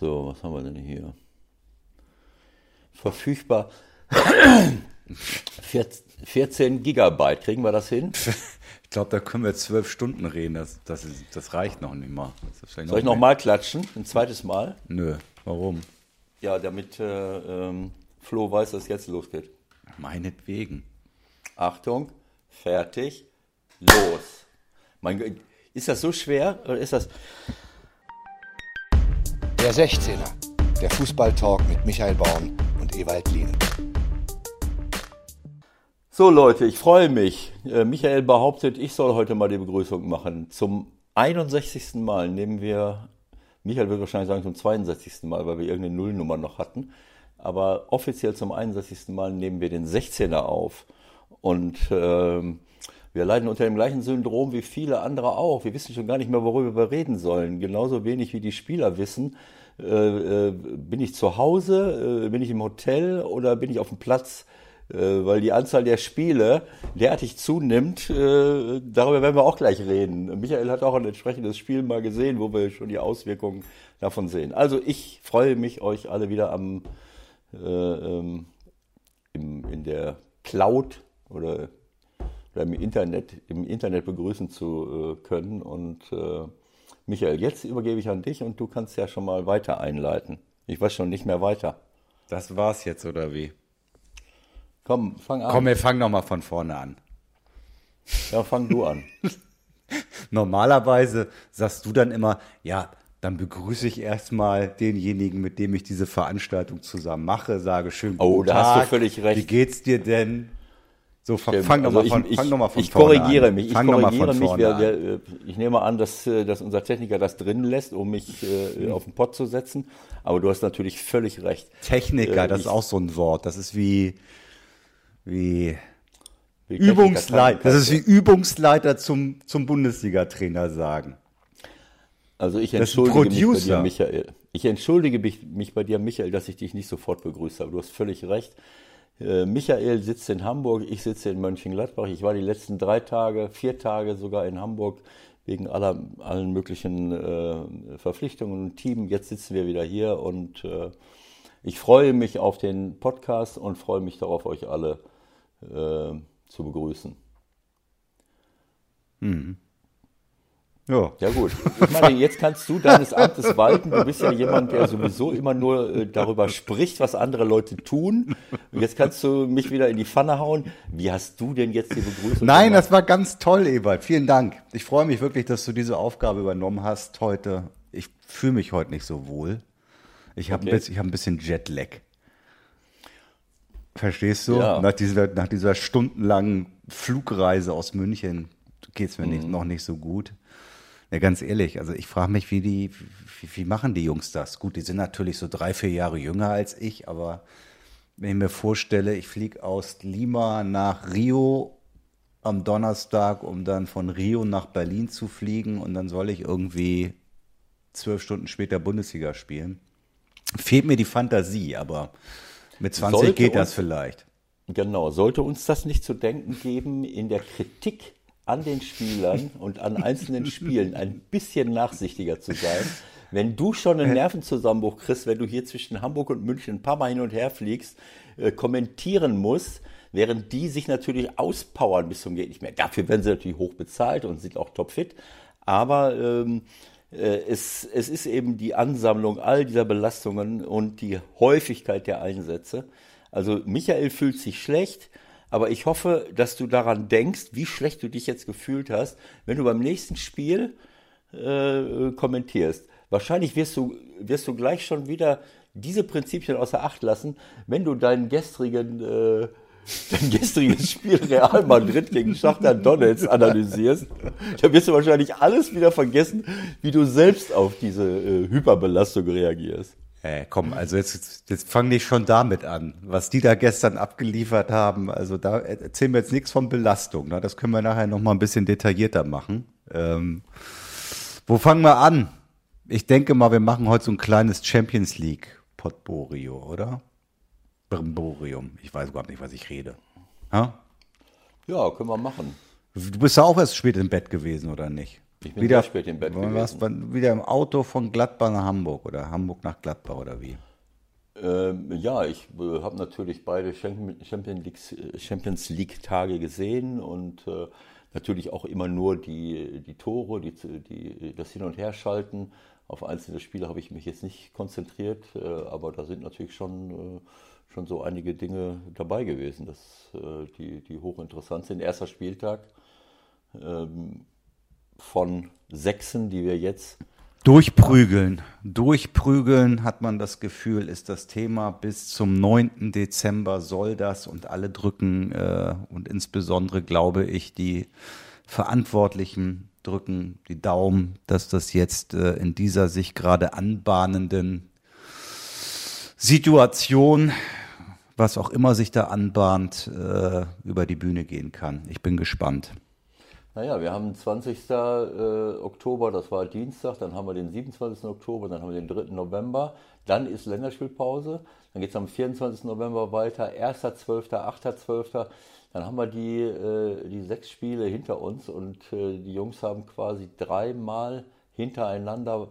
So, was haben wir denn hier? Verfügbar 14 Gigabyte. Kriegen wir das hin? Ich glaube, da können wir zwölf Stunden reden. Das, das, ist, das reicht noch nicht mal. Soll ich noch mal klatschen? Ein zweites Mal? Nö. Warum? Ja, damit äh, ähm, Flo weiß, dass es jetzt losgeht. Meinetwegen. Achtung, fertig, los. Mein, ist das so schwer oder ist das? Der 16er, der Fußballtalk mit Michael Baum und Ewald Lien. So Leute, ich freue mich. Äh, Michael behauptet, ich soll heute mal die Begrüßung machen. Zum 61. Mal nehmen wir, Michael wird wahrscheinlich sagen zum 62. Mal, weil wir irgendeine Nullnummer noch hatten. Aber offiziell zum 61. Mal nehmen wir den 16er auf. Und ähm, wir leiden unter dem gleichen Syndrom wie viele andere auch. Wir wissen schon gar nicht mehr, worüber wir reden sollen. Genauso wenig wie die Spieler wissen, äh, äh, bin ich zu Hause, äh, bin ich im Hotel oder bin ich auf dem Platz, äh, weil die Anzahl der Spiele derartig zunimmt. Äh, darüber werden wir auch gleich reden. Michael hat auch ein entsprechendes Spiel mal gesehen, wo wir schon die Auswirkungen davon sehen. Also ich freue mich, euch alle wieder am äh, ähm, im, in der Cloud oder oder im Internet, im Internet begrüßen zu äh, können. Und äh, Michael, jetzt übergebe ich an dich und du kannst ja schon mal weiter einleiten. Ich weiß schon nicht mehr weiter. Das war's jetzt, oder wie? Komm, fang an. Komm, wir fangen nochmal von vorne an. Ja, fang du an. Normalerweise sagst du dann immer, ja, dann begrüße ich erstmal denjenigen, mit dem ich diese Veranstaltung zusammen mache, sage schön oh, guten Tag. Oh, da hast du völlig recht. Wie geht's dir denn? So, Stimmt. fang nochmal also von, fang noch mal von ich korrigiere an. mich. Ich fang korrigiere mich. Wir, wir, ich nehme an, dass, äh, dass unser Techniker das drin lässt, um mich äh, auf den Pott zu setzen. Aber du hast natürlich völlig recht. Techniker, äh, das ist auch so ein Wort. Das ist wie, wie, wie Übungsleiter. Das ist wie Übungsleiter zum, zum Bundesliga-Trainer sagen. Also ich entschuldige mich bei dir, Michael. Ich entschuldige mich, mich bei dir, Michael, dass ich dich nicht sofort begrüßt habe. Du hast völlig recht. Äh, Michael sitzt in Hamburg, ich sitze in Mönchengladbach. Ich war die letzten drei Tage, vier Tage sogar in Hamburg wegen aller, allen möglichen äh, Verpflichtungen und Team. Jetzt sitzen wir wieder hier und äh, ich freue mich auf den Podcast und freue mich darauf, euch alle äh, zu begrüßen. Mhm. Ja. ja gut. Ich meine, jetzt kannst du deines Amtes walten. Du bist ja jemand, der sowieso immer nur äh, darüber spricht, was andere Leute tun. Und jetzt kannst du mich wieder in die Pfanne hauen. Wie hast du denn jetzt die Begrüßung Nein, gemacht? das war ganz toll, Ebert. Vielen Dank. Ich freue mich wirklich, dass du diese Aufgabe übernommen hast heute. Ich fühle mich heute nicht so wohl. Ich habe okay. ein, hab ein bisschen Jetlag. Verstehst du? Ja. Nach, dieser, nach dieser stundenlangen Flugreise aus München geht es mir mhm. nicht, noch nicht so gut. Ja, ganz ehrlich, also ich frage mich, wie die, wie, wie machen die Jungs das? Gut, die sind natürlich so drei, vier Jahre jünger als ich, aber wenn ich mir vorstelle, ich fliege aus Lima nach Rio am Donnerstag, um dann von Rio nach Berlin zu fliegen und dann soll ich irgendwie zwölf Stunden später Bundesliga spielen. Fehlt mir die Fantasie, aber mit 20 sollte geht das vielleicht. Genau, sollte uns das nicht zu denken geben in der Kritik an den Spielern und an einzelnen Spielen ein bisschen nachsichtiger zu sein. Wenn du schon einen Nervenzusammenbruch kriegst, wenn du hier zwischen Hamburg und München ein paar Mal hin und her fliegst, äh, kommentieren musst, während die sich natürlich auspowern bis zum geht nicht mehr. Dafür werden sie natürlich hoch bezahlt und sind auch topfit. Aber ähm, äh, es, es ist eben die Ansammlung all dieser Belastungen und die Häufigkeit der Einsätze. Also Michael fühlt sich schlecht. Aber ich hoffe, dass du daran denkst, wie schlecht du dich jetzt gefühlt hast, wenn du beim nächsten Spiel äh, kommentierst. Wahrscheinlich wirst du, wirst du gleich schon wieder diese Prinzipien außer Acht lassen, wenn du deinen gestrigen, äh, dein gestriges Spiel Real Madrid gegen Schachter Donetsk analysierst. Da wirst du wahrscheinlich alles wieder vergessen, wie du selbst auf diese äh, Hyperbelastung reagierst. Äh, komm, also jetzt, jetzt fang nicht schon damit an, was die da gestern abgeliefert haben. Also da erzählen wir jetzt nichts von Belastung. Ne? Das können wir nachher noch mal ein bisschen detaillierter machen. Ähm, wo fangen wir an? Ich denke mal, wir machen heute so ein kleines Champions League Potpourri, oder? Brimborium. Ich weiß überhaupt nicht, was ich rede. Ha? Ja, können wir machen. Du bist ja auch erst spät im Bett gewesen, oder nicht? Ich bin wieder, sehr spät im Bett wann war's, gewesen. wann, wieder im Auto von Gladbach nach Hamburg oder Hamburg nach Gladbach oder wie? Ähm, ja, ich äh, habe natürlich beide Champion- Champions League, Champions League Tage gesehen und äh, natürlich auch immer nur die, die Tore, die, die, das Hin- und Herschalten. Auf einzelne Spiele habe ich mich jetzt nicht konzentriert, äh, aber da sind natürlich schon, äh, schon so einige Dinge dabei gewesen, dass, äh, die, die hochinteressant sind. Erster Spieltag ähm, von Sechsen, die wir jetzt Durchprügeln. Durchprügeln hat man das Gefühl, ist das Thema. Bis zum 9. Dezember soll das und alle drücken äh, und insbesondere glaube ich, die Verantwortlichen drücken die Daumen, dass das jetzt äh, in dieser sich gerade anbahnenden Situation, was auch immer sich da anbahnt, äh, über die Bühne gehen kann. Ich bin gespannt. Naja, wir haben 20. äh, Oktober, das war Dienstag, dann haben wir den 27. Oktober, dann haben wir den 3. November, dann ist Länderspielpause, dann geht es am 24. November weiter, 1.12., 8.12., dann haben wir die, äh, die sechs Spiele hinter uns und äh, die Jungs haben quasi dreimal hintereinander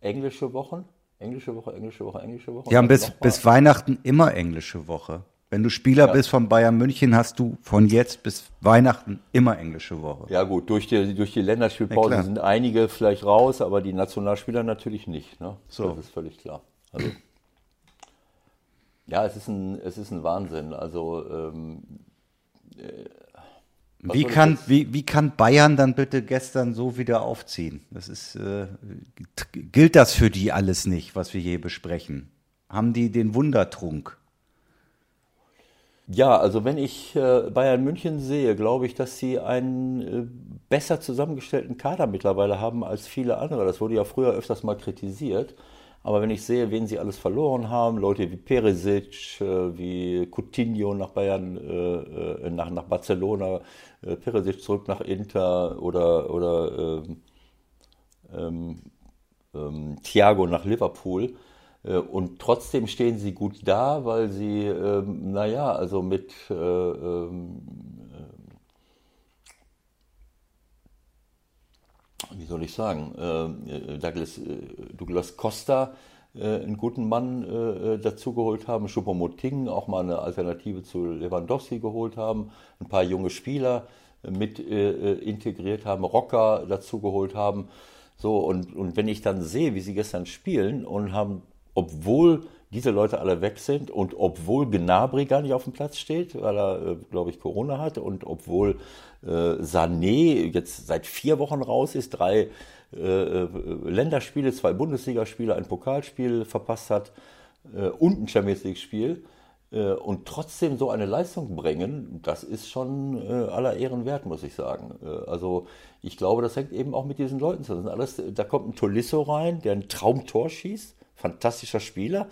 englische Wochen, englische Woche, englische Woche, englische Woche. Die haben bis, bis Weihnachten immer englische Woche. Wenn du Spieler Ja. bist von Bayern München, hast du von jetzt bis Weihnachten immer englische Woche. Ja gut, durch die, durch die Ja, Länderspielpause klar. sind einige vielleicht raus, aber die Nationalspieler natürlich nicht. Ne? So. Das ist völlig klar. Also, ja, es ist ein, es ist ein Wahnsinn. Also ähm, was Wie kann, wie, wie kann Bayern dann bitte gestern so wieder aufziehen? Das ist, äh, gilt das für die alles nicht, was wir hier besprechen? Haben die den Wundertrunk? Ja, also wenn ich äh, Bayern München sehe, glaube ich, dass sie einen äh, besser zusammengestellten Kader mittlerweile haben als viele andere. Das wurde ja früher öfters mal kritisiert. Aber wenn ich sehe, wen sie alles verloren haben, Leute wie Perisic, äh, wie Coutinho nach Bayern, nach, nach Barcelona, Perisic zurück nach Inter oder, oder ähm, ähm, ähm, Thiago nach Liverpool. Äh, Und trotzdem stehen sie gut da, weil sie, ähm, naja, also mit äh, ähm, äh, wie soll ich sagen, äh, Douglas, äh, Douglas Costa äh, einen guten Mann äh, dazugeholt haben, Choupo-Moting auch mal eine Alternative zu Lewandowski geholt haben, ein paar junge Spieler äh, mit äh, äh, integriert haben, Rocker dazugeholt haben. So, und, und wenn ich dann sehe, wie sie gestern spielen und haben, obwohl diese Leute alle weg sind und obwohl Gnabry gar nicht auf dem Platz steht, weil er, äh, glaube ich, Corona hat und obwohl äh, Sané jetzt seit vier Wochen raus ist, drei äh, äh, Länderspiele, zwei Bundesligaspiele, ein Pokalspiel verpasst hat äh, und ein Champions League-Spiel äh, und trotzdem so eine Leistung bringen, das ist schon aller Ehren wert, muss ich sagen. Also ich glaube, das hängt eben auch mit diesen Leuten zusammen. Alles, da kommt ein Tolisso rein, der ein Traumtor schießt, fantastischer Spieler,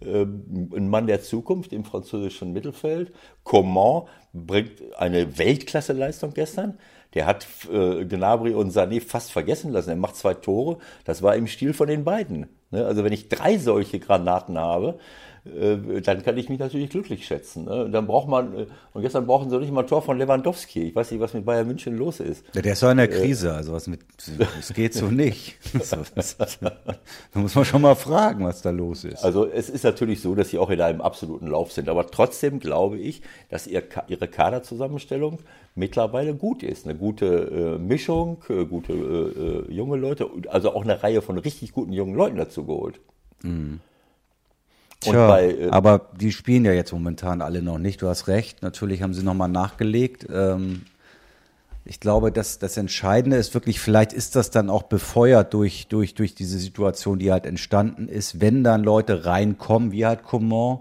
äh, ein Mann der Zukunft im französischen Mittelfeld. Coman bringt eine Weltklasse-Leistung gestern. Der hat äh, Gnabry und Sané fast vergessen lassen. Er macht zwei Tore. Das war im Stil von den beiden. Ne? Also wenn ich drei solche Granaten habe, dann kann ich mich natürlich glücklich schätzen. Ne? Und dann braucht man, äh, und gestern brauchen sie nicht mal ein Tor von Lewandowski. Ich weiß nicht, was mit Bayern München los ist. Ja, der ist doch in der Krise, also was mit, es geht so nicht. Da muss man schon mal fragen, was da los ist. Also es ist natürlich so, dass sie auch in einem absoluten Lauf sind. Aber trotzdem glaube ich, dass ihr, ihre Kaderzusammenstellung mittlerweile gut ist. Eine gute äh, Mischung, äh, gute äh, äh, junge Leute, also auch eine Reihe von richtig guten jungen Leuten dazu geholt. Und Tja, bei, äh, aber die spielen ja jetzt momentan alle noch nicht. Du hast recht. Natürlich haben sie nochmal nachgelegt. Ähm, ich glaube, dass das Entscheidende ist wirklich, vielleicht ist das dann auch befeuert durch, durch, durch diese Situation, die halt entstanden ist, wenn dann Leute reinkommen, wie halt Coman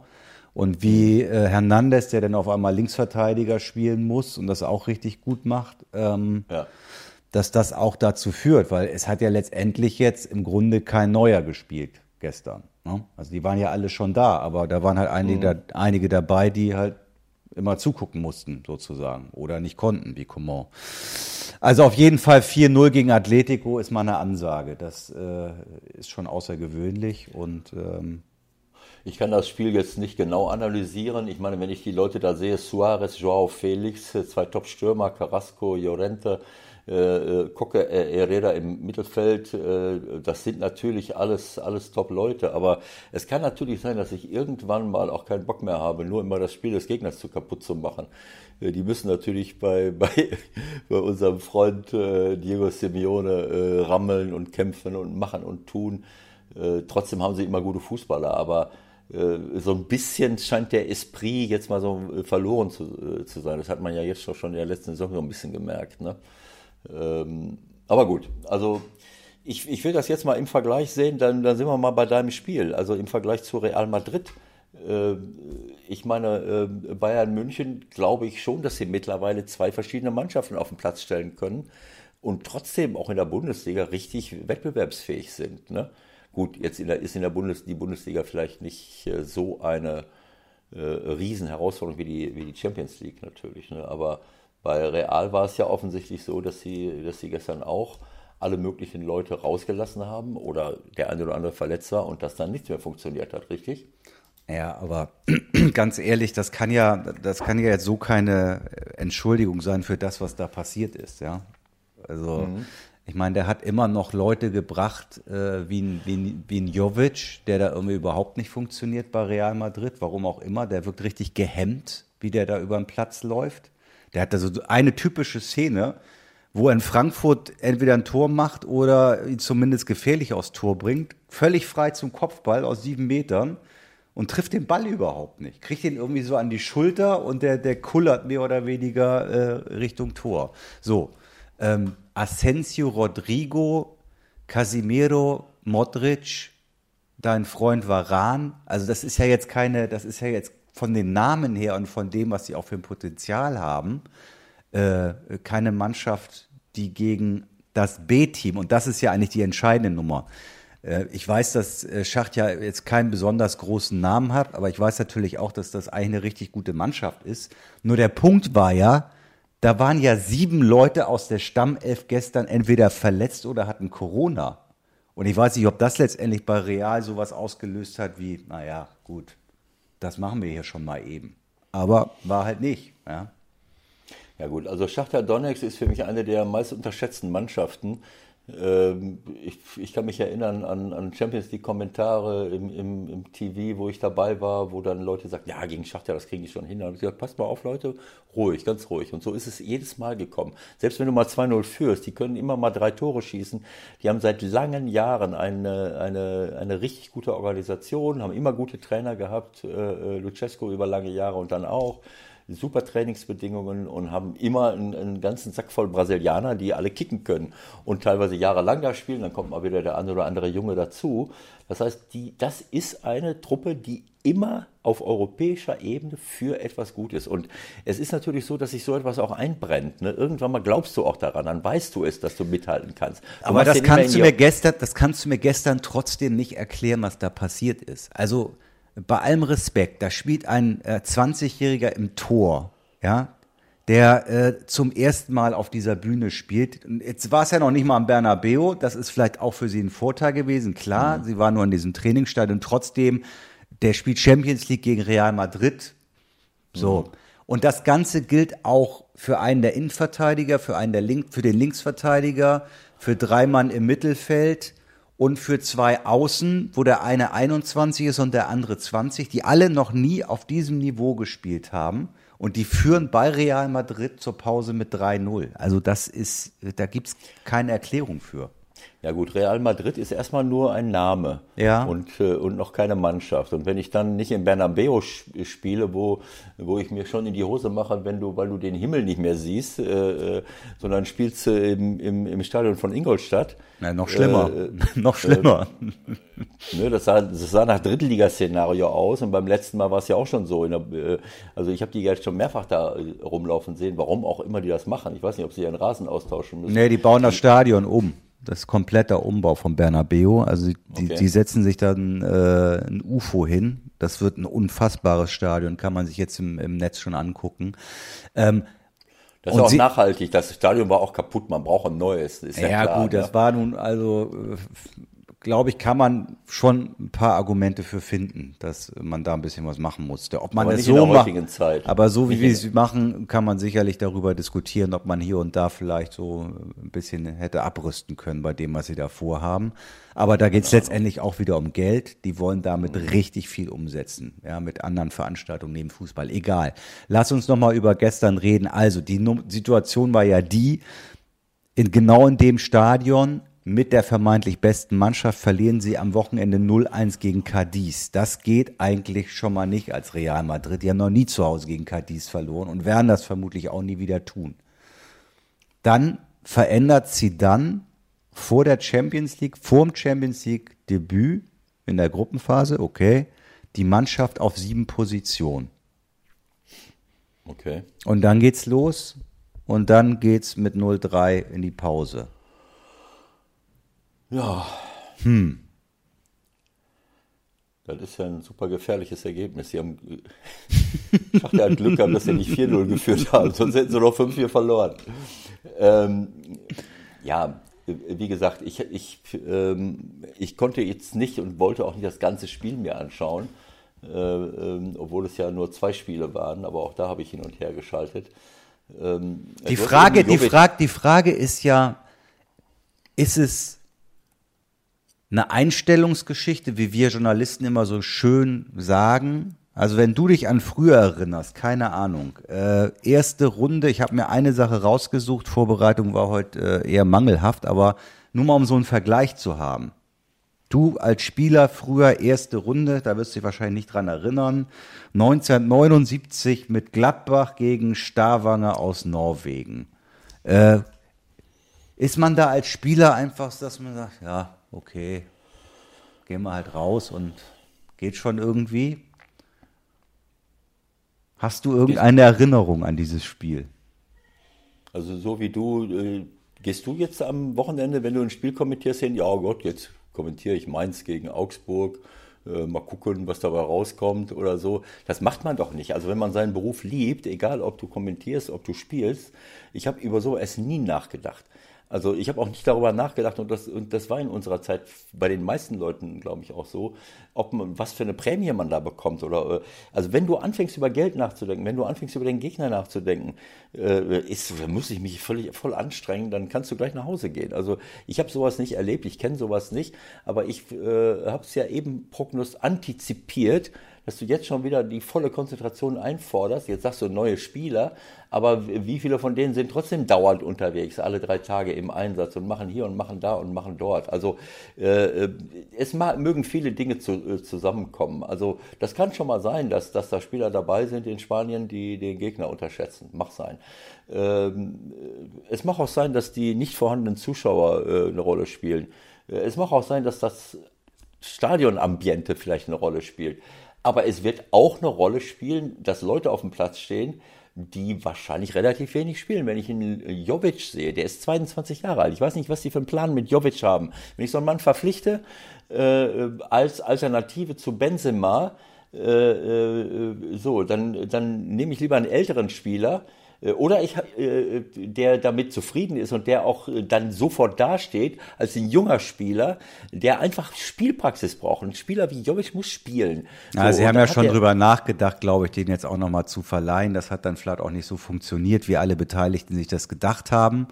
und wie äh, Hernandez, der dann auf einmal Linksverteidiger spielen muss und das auch richtig gut macht. Ähm, ja. dass das auch dazu führt, weil es hat ja letztendlich jetzt im Grunde kein Neuer gespielt gestern. Ne? Also die waren ja alle schon da, aber da waren halt einige, da, einige dabei, die halt immer zugucken mussten, sozusagen, oder nicht konnten, wie Coman. Also auf jeden Fall 4-0 gegen Atletico ist mal eine Ansage. Das äh, ist schon außergewöhnlich und ähm, Ich kann das Spiel jetzt nicht genau analysieren. Ich meine, wenn ich die Leute da sehe, Suarez, Joao Felix, zwei Top-Stürmer, Carrasco, Llorente, äh, Kocke, äh, Herrera im Mittelfeld, äh, das sind natürlich alles, alles Top-Leute, aber es kann natürlich sein, dass ich irgendwann mal auch keinen Bock mehr habe, nur immer das Spiel des Gegners zu kaputt zu machen. Äh, die müssen natürlich bei, bei, bei unserem Freund äh, Diego Simeone äh, rammeln und kämpfen und machen und tun. Äh, trotzdem haben sie immer gute Fußballer, aber äh, so ein bisschen scheint der Esprit jetzt mal so äh, verloren zu, zu sein. Das hat man ja jetzt schon in der letzten Saison so ein bisschen gemerkt. Ne? Ähm, aber gut, also ich, ich will das jetzt mal im Vergleich sehen, dann, dann sind wir mal bei deinem Spiel. Also im Vergleich zu Real Madrid. Äh, ich meine, äh, Bayern München glaube ich schon, dass sie mittlerweile zwei verschiedene Mannschaften auf den Platz stellen können und trotzdem auch in der Bundesliga richtig wettbewerbsfähig sind. Ne? Gut, jetzt in der, ist in der Bundes, die Bundesliga vielleicht nicht äh, so eine äh, Riesenherausforderung wie die, wie die Champions League natürlich. Ne? Aber bei Real war es ja offensichtlich so, dass sie, dass sie gestern auch alle möglichen Leute rausgelassen haben oder der eine oder andere verletzt war und das dann nichts mehr funktioniert hat, richtig? Ja, aber ganz ehrlich, das kann ja, das kann ja jetzt so keine Entschuldigung sein für das, was da passiert ist, ja. Also, mhm. ich meine, der hat immer noch Leute gebracht, äh, wie, ein, wie, ein, wie ein Jovic, der da irgendwie überhaupt nicht funktioniert bei Real Madrid, warum auch immer. Der wirkt richtig gehemmt, wie der da über den Platz läuft. Der hat da so eine typische Szene, wo er in Frankfurt entweder ein Tor macht oder ihn zumindest gefährlich aufs Tor bringt, völlig frei zum Kopfball aus sieben Metern und trifft den Ball überhaupt nicht. Kriegt ihn irgendwie so an die Schulter und der, der kullert mehr oder weniger äh, Richtung Tor. So, ähm, Asensio, Rodrigo, Casimiro, Modric, dein Freund Varan. Also das ist ja jetzt keine, das ist ja jetzt von den Namen her und von dem, was sie auch für ein Potenzial haben, äh, keine Mannschaft, die gegen das B-Team, und das ist ja eigentlich die entscheidende Nummer. Äh, ich weiß, dass äh, Schacht ja jetzt keinen besonders großen Namen hat, aber ich weiß natürlich auch, dass das eigentlich eine richtig gute Mannschaft ist. Nur der Punkt war ja, da waren ja sieben Leute aus der Stammelf gestern entweder verletzt oder hatten Corona. Und ich weiß nicht, ob das letztendlich bei Real sowas ausgelöst hat wie, naja, gut, das machen wir hier schon mal eben. Aber war halt nicht. Ja, ja gut, also Schachter Donetsk ist für mich eine der meist unterschätzten Mannschaften. Ähm, ich, ich, kann mich erinnern an, an Champions League-Kommentare im, im, im, TV, wo ich dabei war, wo dann Leute sagten, ja, gegen Schachter, das kriege ich schon hin. Habe ich gesagt, passt mal auf, Leute, ruhig, ganz ruhig. Und so ist es jedes Mal gekommen. Selbst wenn du mal 2-0 führst, die können immer mal drei Tore schießen. Die haben seit langen Jahren eine, eine, eine richtig gute Organisation, haben immer gute Trainer gehabt, äh, äh Lucesco über lange Jahre und dann auch super Trainingsbedingungen und haben immer einen, einen, ganzen Sack voll Brasilianer, die alle kicken können und teilweise jahrelang da spielen. Dann kommt mal wieder der eine oder andere Junge dazu. Das heißt, die, das ist eine Truppe, die immer auf europäischer Ebene für etwas gut ist. Und es ist natürlich so, dass sich so etwas auch einbrennt. Ne? Irgendwann mal glaubst du auch daran, dann weißt du es, dass du mithalten kannst. Du Aber das kannst du mir gestern, das kannst du mir gestern trotzdem nicht erklären, was da passiert ist. Also bei allem Respekt, da spielt ein äh, 20-Jähriger im Tor, ja, der äh, zum ersten Mal auf dieser Bühne spielt. Jetzt war es ja noch nicht mal am Bernabeu, das ist vielleicht auch für sie ein Vorteil gewesen, klar, mhm. sie war nur in diesem Trainingsstadion, trotzdem, der spielt Champions League gegen Real Madrid, so. Mhm. Und das Ganze gilt auch für einen der Innenverteidiger, für einen der Link, für den Linksverteidiger, für drei Mann im Mittelfeld, und für zwei Außen, wo der eine 21 ist und der andere 20, die alle noch nie auf diesem Niveau gespielt haben. Und die führen bei Real Madrid zur Pause mit 3-0. Also das ist, da gibt's keine Erklärung für. Ja gut, Real Madrid ist erstmal nur ein Name ja. und, äh, und noch keine Mannschaft. Und wenn ich dann nicht in Bernabeu spiele, wo, wo ich mir schon in die Hose mache, wenn du, weil du den Himmel nicht mehr siehst, äh, äh sondern spielst äh, im, im, im Stadion von Ingolstadt. Ja, noch schlimmer. Äh, noch schlimmer. ne, das, sah, das sah nach Drittligaszenario aus und beim letzten Mal war es ja auch schon so. Der, äh, also ich habe die jetzt schon mehrfach da rumlaufen sehen, warum auch immer die das machen. Ich weiß nicht, ob sie ihren Rasen austauschen müssen. Nee, die bauen das Stadion um das ist kompletter Umbau von Bernabeo. Also die, okay. die setzen sich dann äh, ein UFO hin. Das wird ein unfassbares Stadion, kann man sich jetzt im, im Netz schon angucken. Ähm, das ist auch sie, nachhaltig. Das Stadion war auch kaputt. Man braucht ein neues. ja, ja klar, gut, ne? das war nun also äh, glaube ich, kann man schon ein paar Argumente für finden, dass man da ein bisschen was machen musste. Ob man Aber in so macht, aber so wie wir es machen, kann man sicherlich darüber diskutieren, ob man hier und da vielleicht so ein bisschen hätte abrüsten können bei dem, was sie da vorhaben. Aber da geht es letztendlich auch wieder um Geld. Die wollen damit Mhm. richtig viel umsetzen, ja, mit anderen Veranstaltungen neben Fußball. Egal. Lass uns noch mal über gestern reden. Also die Situation war ja die, in genau in dem Stadion mit der vermeintlich besten Mannschaft verlieren sie am Wochenende 0-1 gegen Cadiz. Das geht eigentlich schon mal nicht als Real Madrid. Die haben noch nie zu Hause gegen Cadiz verloren und werden das vermutlich auch nie wieder tun. Dann verändert sie dann vor der Champions League, vor dem Champions League Debüt in der Gruppenphase, okay, die Mannschaft auf sieben Positionen. Okay. Und dann geht's los und dann geht's mit 0-3 in die Pause. Ja. Hm. Das ist ja ein super gefährliches Ergebnis. Sie haben, ich dachte, hat Glück gehabt, dass sie nicht 4-0 geführt haben, sonst hätten sie noch 5-4 verloren. Ähm, ja, wie gesagt, ich, ich, ähm, ich konnte jetzt nicht und wollte auch nicht das ganze Spiel mir anschauen, äh, ähm, obwohl es ja nur zwei Spiele waren, aber auch da habe ich hin und her geschaltet. Ähm, Die Frage, die, Frage, die Frage ist ja, ist es eine Einstellungsgeschichte, wie wir Journalisten immer so schön sagen? Also wenn du dich an früher erinnerst, keine Ahnung, äh, erste Runde, ich habe mir eine Sache rausgesucht, Vorbereitung war heute äh, eher mangelhaft, aber nur mal um so einen Vergleich zu haben. Du als Spieler früher erste Runde, da wirst du dich wahrscheinlich nicht dran erinnern, 1979 mit Gladbach gegen Stavanger aus Norwegen. Äh, ist man da als Spieler einfach, dass man sagt, ja, okay, gehen wir halt raus und geht schon irgendwie? Hast du irgendeine Erinnerung an dieses Spiel? Also so wie du, äh, gehst du jetzt am Wochenende, wenn du ein Spiel kommentierst, hin, ja oh Gott, jetzt kommentiere ich Mainz gegen Augsburg, äh, mal gucken, was dabei rauskommt oder so. Das macht man doch nicht. Also wenn man seinen Beruf liebt, egal ob du kommentierst, ob du spielst, ich habe über sowas nie nachgedacht. Also ich habe auch nicht darüber nachgedacht und das, und das war in unserer Zeit bei den meisten Leuten, glaube ich, auch so, ob man, was für eine Prämie man da bekommt oder äh, also wenn du anfängst über Geld nachzudenken, wenn du anfängst über den Gegner nachzudenken, äh, ist, muss ich mich völlig voll anstrengen, dann kannst du gleich nach Hause gehen. Also ich habe sowas nicht erlebt, ich kenne sowas nicht, aber ich äh, habe es ja eben prognos antizipiert, dass du jetzt schon wieder die volle Konzentration einforderst. Jetzt sagst du neue Spieler, aber wie viele von denen sind trotzdem dauernd unterwegs, alle drei Tage im Einsatz und machen hier und machen da und machen dort. Also äh, es ma- mögen viele Dinge zu, äh, zusammenkommen. Also das kann schon mal sein, dass, dass da Spieler dabei sind in Spanien, die den Gegner unterschätzen. Mag sein. Ähm, es mag auch sein, dass die nicht vorhandenen Zuschauer äh, eine Rolle spielen. Äh, Es mag auch sein, dass das Stadionambiente vielleicht eine Rolle spielt. Aber es wird auch eine Rolle spielen, dass Leute auf dem Platz stehen, die wahrscheinlich relativ wenig spielen. Wenn ich einen Jovic sehe, der ist 22 Jahre alt. Ich weiß nicht, was die für einen Plan mit Jovic haben. Wenn ich so einen Mann verpflichte äh, als Alternative zu Benzema, äh, äh, so, dann, dann nehme ich lieber einen älteren Spieler, oder ich, äh, der damit zufrieden ist und der auch äh, dann sofort dasteht als ein junger Spieler, der einfach Spielpraxis braucht. Ein Spieler wie Jovic muss spielen. Ja, So, Sie haben ja schon er- drüber nachgedacht, glaube ich, den jetzt auch nochmal zu verleihen. Das hat dann vielleicht auch nicht so funktioniert, wie alle Beteiligten sich das gedacht haben.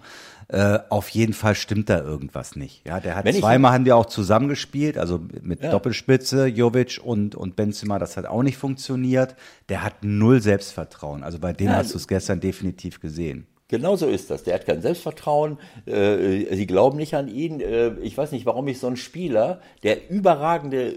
Äh, auf jeden Fall stimmt da irgendwas nicht. Ja, der hat Wenn ich- zweimal haben die auch zusammengespielt, also mit Ja. Doppelspitze, Jovic und, und Benzema, das hat auch nicht funktioniert. Der hat null Selbstvertrauen. Also bei dem Ja, hast du es gestern definitiv gesehen. Genau so ist das. Der hat kein Selbstvertrauen. Äh, sie glauben nicht an ihn. Äh, ich weiß nicht, warum ich so einen Spieler, der überragende äh,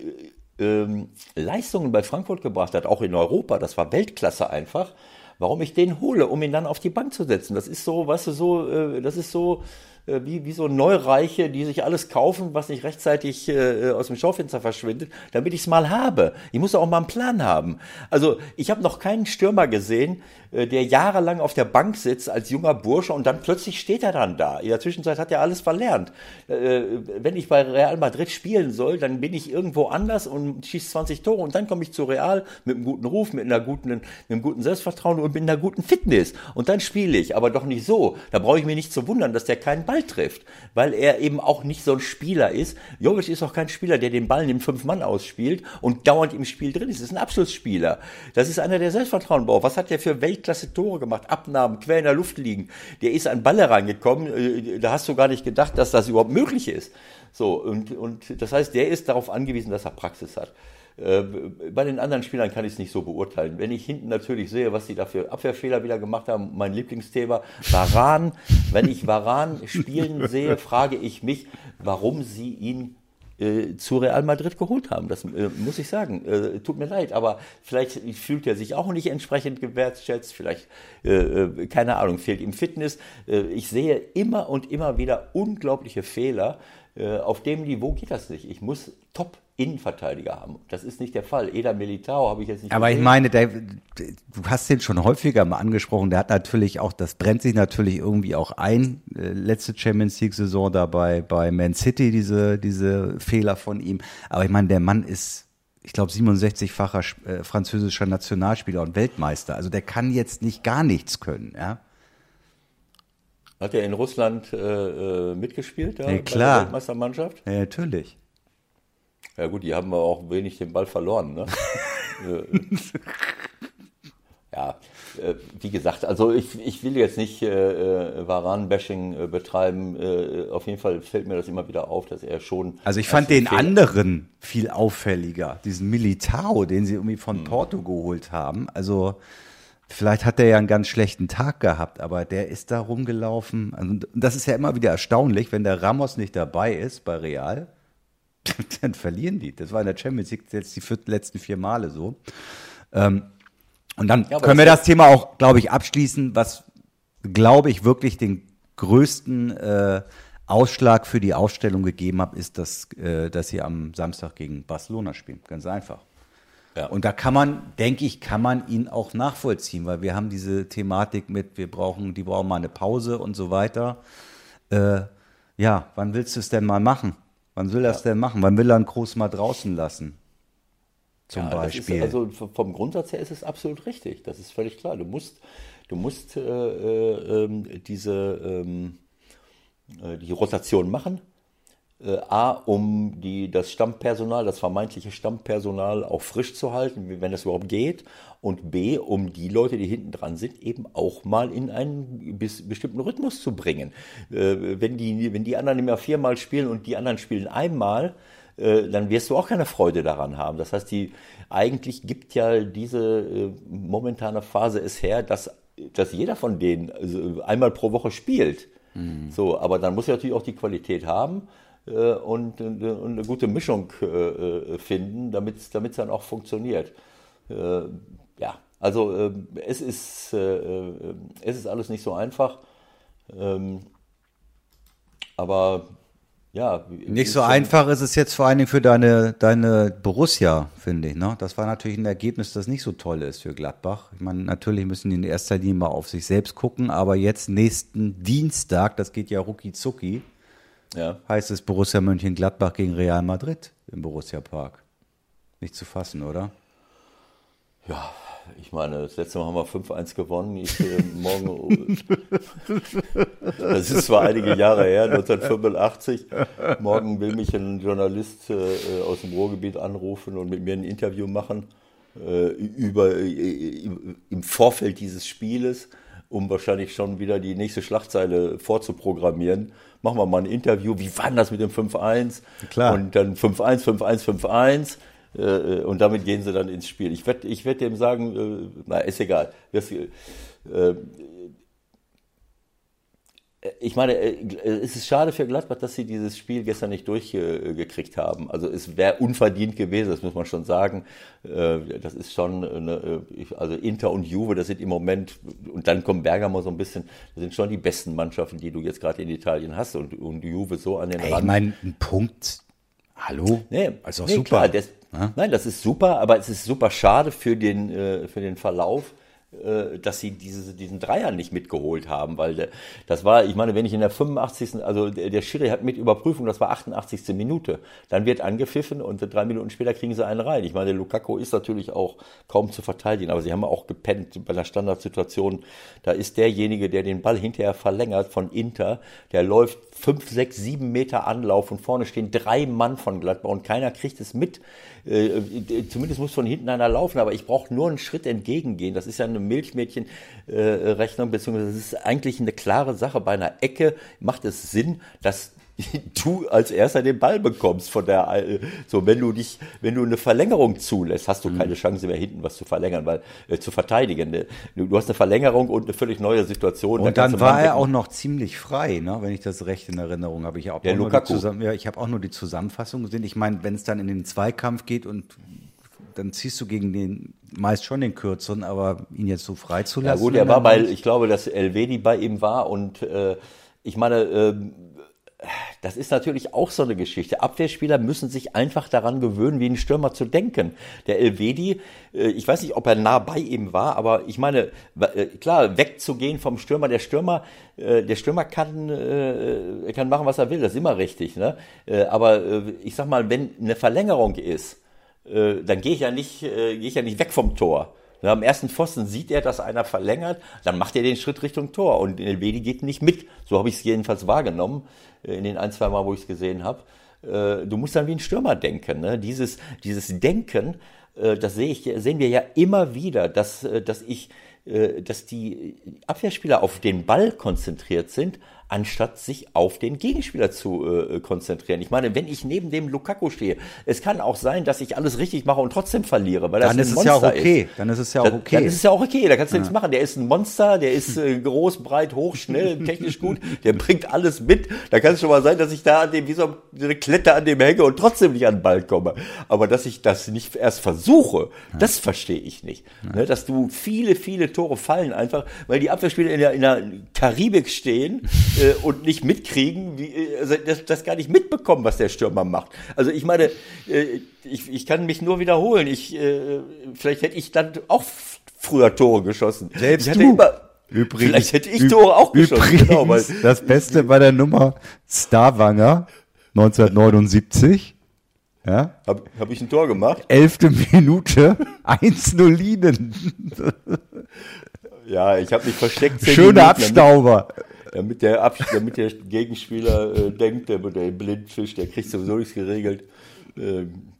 ähm, Leistungen bei Frankfurt gebracht hat, auch in Europa, das war Weltklasse einfach, warum ich den hole, um ihn dann auf die Bank zu setzen. Das ist so, weißt du, so, äh, das ist so äh, wie, wie so Neureiche, die sich alles kaufen, was nicht rechtzeitig äh, aus dem Schaufenster verschwindet, damit ich es mal habe. Ich muss auch mal einen Plan haben. Also ich habe noch keinen Stürmer gesehen, äh, der jahrelang auf der Bank sitzt als junger Bursche und dann plötzlich steht er dann da. In der Zwischenzeit hat er alles verlernt. Äh, wenn ich bei Real Madrid spielen soll, dann bin ich irgendwo anders und schieße 20 Tore und dann komme ich zu Real mit einem guten Ruf, mit einer guten, mit einem guten Selbstvertrauen und mit einer guten Fitness und dann spiele ich, aber doch nicht so. Da brauche ich mich nicht zu wundern, dass der keinen Ball Ball trifft, weil er eben auch nicht so ein Spieler ist. Jovic ist auch kein Spieler, der den Ball im Fünf-Mann ausspielt und dauernd im Spiel drin ist. Das ist ein Abschlussspieler. Das ist einer, der Selbstvertrauen braucht. Was hat der für Weltklasse-Tore gemacht? Abnahmen, quer in der Luft liegen. Der ist an Ball reingekommen. Äh, da hast du gar nicht gedacht, dass das überhaupt möglich ist. So, und, und das heißt, der ist darauf angewiesen, dass er Praxis hat. Äh, bei den anderen Spielern kann ich es nicht so beurteilen. Wenn ich hinten natürlich sehe, was sie da für Abwehrfehler wieder gemacht haben, mein Lieblingsthema, Varan. Wenn ich Varan spielen sehe, frage ich mich, warum sie ihn äh, zu Real Madrid geholt haben. Das äh, muss ich sagen. Äh, tut mir leid, aber vielleicht fühlt er sich auch nicht entsprechend gewertschätzt. Vielleicht, äh, keine Ahnung, fehlt ihm Fitness. ich sehe immer und immer wieder unglaubliche Fehler. auf dem Niveau geht das nicht. Ich muss top Innenverteidiger haben. Das ist nicht der Fall. Eder Militao habe ich jetzt nicht Aber gesehen. ich meine, der, du hast den schon häufiger mal angesprochen. Der hat natürlich auch, das brennt sich natürlich irgendwie auch ein. Äh, letzte Champions League Saison dabei bei Man City, diese, diese Fehler von ihm. Aber ich meine, der Mann ist, ich glaube, 67-facher äh, französischer Nationalspieler und Weltmeister. Also der kann jetzt nicht gar nichts können, ja. Hat er in Russland äh, äh mitgespielt, ja, klar. bei der Weltmeistermannschaft? Ja, natürlich. Ja gut, die haben auch wenig den Ball verloren. Ne? Äh, ja, äh, wie gesagt, also ich, ich will jetzt nicht äh, äh Varan-Bashing betreiben. Äh, auf jeden Fall fällt mir das immer wieder auf, dass er schon. Also ich fand den anderen viel auffälliger, diesen Militao, den sie irgendwie von. Porto geholt haben. Also vielleicht hat er ja einen ganz schlechten Tag gehabt, aber der ist da rumgelaufen. Also, und das ist ja immer wieder erstaunlich, wenn der Ramos nicht dabei ist bei Real dann verlieren die. Das war in der Champions League jetzt die letzten vier Male so. Ähm, und dann ja, können wir das Thema auch, glaube ich, abschließen, was, glaube ich, wirklich den größten äh, Ausschlag für die Ausstellung gegeben hat, ist, dass, äh, dass sie am Samstag gegen Barcelona spielen. Ganz einfach. Ja. Und da kann man, denke ich, kann man ihn auch nachvollziehen, weil wir haben diese Thematik mit, wir brauchen, die brauchen mal eine Pause und so weiter. Äh, ja, wann willst du es denn mal machen? Wann will er es denn machen? Wann will er einen Groß mal draußen lassen? Zum ja, Beispiel. Ist, also vom Grundsatz her ist es absolut richtig. Das ist völlig klar. Du musst, du musst äh, äh, ähm, diese ähm, äh, die Rotation machen. Äh, A, um die, das Stammpersonal, das vermeintliche Stammpersonal auch frisch zu halten, wenn das überhaupt geht. Und B, um die Leute, die hinten dran sind, eben auch mal in einen bis, bestimmten Rhythmus zu bringen. Äh, wenn, die, wenn die anderen immer viermal spielen und die anderen spielen einmal, äh, dann wirst du auch keine Freude daran haben. Das heißt, die, eigentlich gibt ja diese äh, momentane Phase es her, dass, dass jeder von denen also einmal pro Woche spielt. Mhm. So, aber dann muss er natürlich auch die Qualität haben und, und, eine gute Mischung äh, äh finden, damit es dann auch funktioniert. Äh, ja, also äh, es, ist, äh, es ist alles nicht so einfach. Ähm, aber ja. Nicht so einfach ist es jetzt vor allen Dingen für deine, deine Borussia, finde ich. Ne? Das war natürlich ein Ergebnis, das nicht so toll ist für Gladbach. Ich meine, natürlich müssen die in erster Linie mal auf sich selbst gucken, aber jetzt nächsten Dienstag, das geht ja rucki zucki, ja. heißt es Borussia Mönchengladbach gegen Real Madrid im Borussia Park. Nicht zu fassen, oder? Ja, ich meine, das letzte Mal haben wir 5-1 gewonnen. Ich, äh, morgen, das ist zwar einige Jahre her, 1985. Morgen will mich ein Journalist äh, aus dem Ruhrgebiet anrufen und mit mir ein Interview machen äh, über, äh, im Vorfeld dieses Spieles, um wahrscheinlich schon wieder die nächste Schlagzeile vorzuprogrammieren machen wir mal ein Interview, wie war denn das mit dem 5-1? Klar. Und dann 5-1, 5-1, 5-1. Äh, und damit gehen sie dann ins Spiel. Ich werde ich werd dem sagen, äh, na, ist egal. Das, äh, ich meine, es ist schade für Gladbach, dass sie dieses Spiel gestern nicht durchgekriegt haben. Also es wäre unverdient gewesen, das muss man schon sagen. Das ist schon, eine, also Inter und Juve, das sind im Moment, und dann kommt Bergamo so ein bisschen, das sind schon die besten Mannschaften, die du jetzt gerade in Italien hast und, und Juve so an den Rand. Ich meine, ein Punkt, hallo? Nee, also nee, super. Klar, das, ja? Nein, das ist super, aber es ist super schade für den, für den Verlauf äh, dass sie diese, diesen Dreier nicht mitgeholt haben, weil der, das war, ich meine, wenn ich in der 85. also der, der Schiri hat mit Überprüfung, das war 88. Minute, dann wird angepfiffen und drei Minuten später kriegen sie einen rein. Ich meine, Lukaku ist natürlich auch kaum zu verteidigen, aber sie haben auch gepennt bei einer Standardsituation. Da ist derjenige, der den Ball hinterher verlängert von Inter, der läuft fünf, sechs, sieben Meter Anlauf und vorne stehen drei Mann von Gladbach und keiner kriegt es mit. Äh, äh, zumindest muss von hinten einer laufen, aber ich brauche nur einen Schritt entgegengehen. Das ist ja eine Milchmädchenrechnung, beziehungsweise das ist eigentlich eine klare Sache. Bei einer Ecke macht es Sinn, dass du als erster den Ball bekommst von der so wenn du dich wenn du eine Verlängerung zulässt hast du mhm. keine Chance mehr hinten was zu verlängern weil äh, zu verteidigen ne? du, du, hast eine Verlängerung und eine völlig neue Situation und dann war er auch noch ziemlich frei ne? Wenn ich das recht in Erinnerung habe. Ich auch, der auch ja, habe auch nur die Zusammenfassung gesehen. Ich meine wenn es dann in den Zweikampf geht und dann ziehst du gegen den meist schon den kürzeren aber ihn jetzt so frei zu lassen ja gut er war weil ich glaube dass Elvedi bei ihm war und äh, ich meine äh, das ist natürlich auch so eine Geschichte. Abwehrspieler müssen sich einfach daran gewöhnen, wie ein Stürmer zu denken. Der Elvedi, äh, ich weiß nicht, ob er nah bei ihm war, aber ich meine, äh, klar, wegzugehen vom Stürmer. Der Stürmer, äh, der Stürmer kann, kann machen, was er will. Das ist immer richtig. Ne? Aber ich sag mal, wenn eine Verlängerung ist, dann gehe ich ja nicht, gehe ich ja nicht weg vom Tor. Und am ersten Pfosten sieht er, dass einer verlängert, dann macht er den Schritt Richtung Tor und Elvedi geht nicht mit. So habe ich es jedenfalls wahrgenommen äh, in den ein, zwei Mal, wo ich es gesehen habe. Äh, du musst dann wie ein Stürmer denken. Ne? Dieses, dieses Denken, äh, das sehe ich, sehen wir ja immer wieder, dass, dass ich, dass die Abwehrspieler auf den Ball konzentriert sind, anstatt sich auf den Gegenspieler zu äh, konzentrieren. Ich meine, wenn ich neben dem Lukaku stehe, es kann auch sein, dass ich alles richtig mache und trotzdem verliere, weil dann das ist es ja auch okay. Ist. Dann ist es ja auch okay. Dann ist es ja auch okay. Da kannst du ja. nichts machen. Der ist ein Monster, der ist äh, groß, breit, hoch, schnell, technisch gut. Der bringt alles mit. Da kann es schon mal sein, dass ich da an dem wie so eine Klette an dem hänge und trotzdem nicht an den Ball komme. Aber dass ich das nicht erst versuche, ja. das verstehe ich nicht. Ne, dass du viele, viele Tore fallen einfach, weil die Abwehrspieler in der, in der Karibik stehen äh, und nicht mitkriegen, wie, äh, also das, das gar nicht mitbekommen, was der Stürmer macht. Also ich meine, äh, ich, ich kann mich nur wiederholen. Ich, äh, vielleicht hätte ich dann auch früher Tore geschossen. Selbst ich du. Immer, Übrigens, Vielleicht hätte ich Tore auch geschossen. Übrigens, genau, weil, das Beste bei der Nummer Starwanger 1979. Ja? Habe hab ich ein Tor gemacht? Elfte Minute, 1-0 Lieden. Ja, ich habe mich versteckt. Schöner Abstauber. Damit, der, Ab, damit der Gegenspieler äh, denkt, der, der Blindfisch, der kriegt sowieso nichts geregelt. Ähm,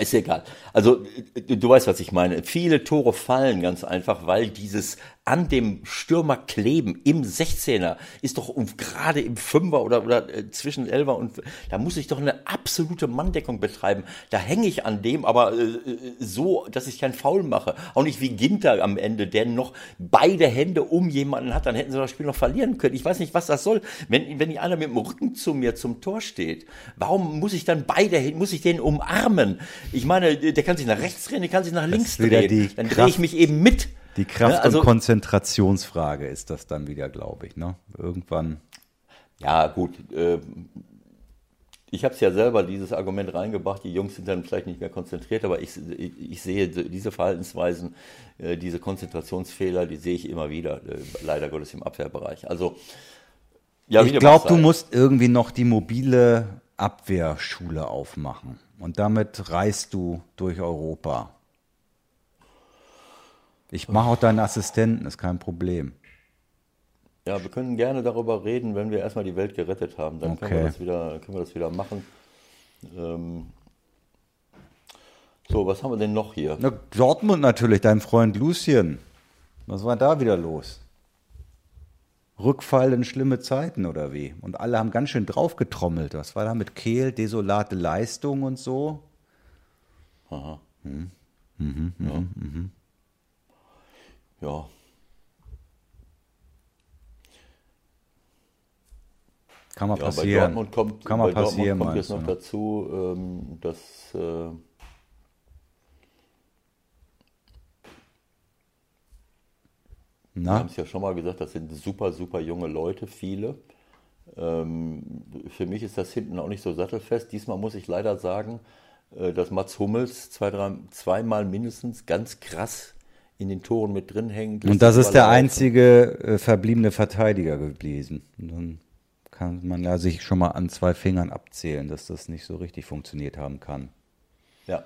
ist egal. Also du weißt, was ich meine. Viele Tore fallen ganz einfach, weil dieses an dem Stürmer kleben im 16er ist doch gerade im Fünfer oder, oder äh, zwischen Elfer und da muss ich doch eine absolute Manndeckung betreiben. Da hänge ich an dem, aber äh, äh, so, dass ich keinen Foul mache. Auch nicht wie Ginter am Ende, der noch beide Hände um jemanden hat, dann hätten sie das Spiel noch verlieren können. Ich weiß nicht, was das soll. Wenn, wenn einer mit dem Rücken zu mir zum Tor steht, warum muss ich dann beide, muss ich den umarmen? Ich meine, der kann sich nach rechts drehen, der kann sich nach links drehen. Dann drehe ich mich eben mit. Die Kraft- also, und Konzentrationsfrage ist das dann wieder, glaube ich. Ne? Irgendwann. Ja, gut. Äh, ich habe es ja selber dieses Argument reingebracht, die Jungs sind dann vielleicht nicht mehr konzentriert, aber ich, ich sehe diese Verhaltensweisen, äh, diese Konzentrationsfehler, die sehe ich immer wieder, äh, leider Gottes im Abwehrbereich. Also, ja, ich glaube, du musst irgendwie noch die mobile Abwehrschule aufmachen und damit reist du durch Europa. Ich mache auch deinen Assistenten, ist kein Problem. Ja, wir können gerne darüber reden, wenn wir erstmal die Welt gerettet haben. Dann okay. können, wir das wieder, können wir das wieder machen. Ähm so, was haben wir denn noch hier? Na, Dortmund natürlich, dein Freund Lucien. Was war da wieder los? Rückfall in schlimme Zeiten oder wie? Und alle haben ganz schön draufgetrommelt. Was war da mit Kehl, desolate Leistung und so? Aha. Hm. Mhm, mhm, ja. mhm ja. Kann mal ja, passieren. Bei Dortmund kommt, Kann mal bei passieren, kommt jetzt noch ne? dazu, ähm, dass äh, Wir haben es ja schon mal gesagt, das sind super, super junge Leute, viele. Ähm, für mich ist das hinten auch nicht so sattelfest. Diesmal muss ich leider sagen, äh, dass Mats Hummels zwei, drei, zweimal mindestens ganz krass in den Toren mit drin hängt. Und das ist der einzige äh, verbliebene Verteidiger gewesen. Und dann kann man ja sich schon mal an zwei Fingern abzählen, dass das nicht so richtig funktioniert haben kann. Ja,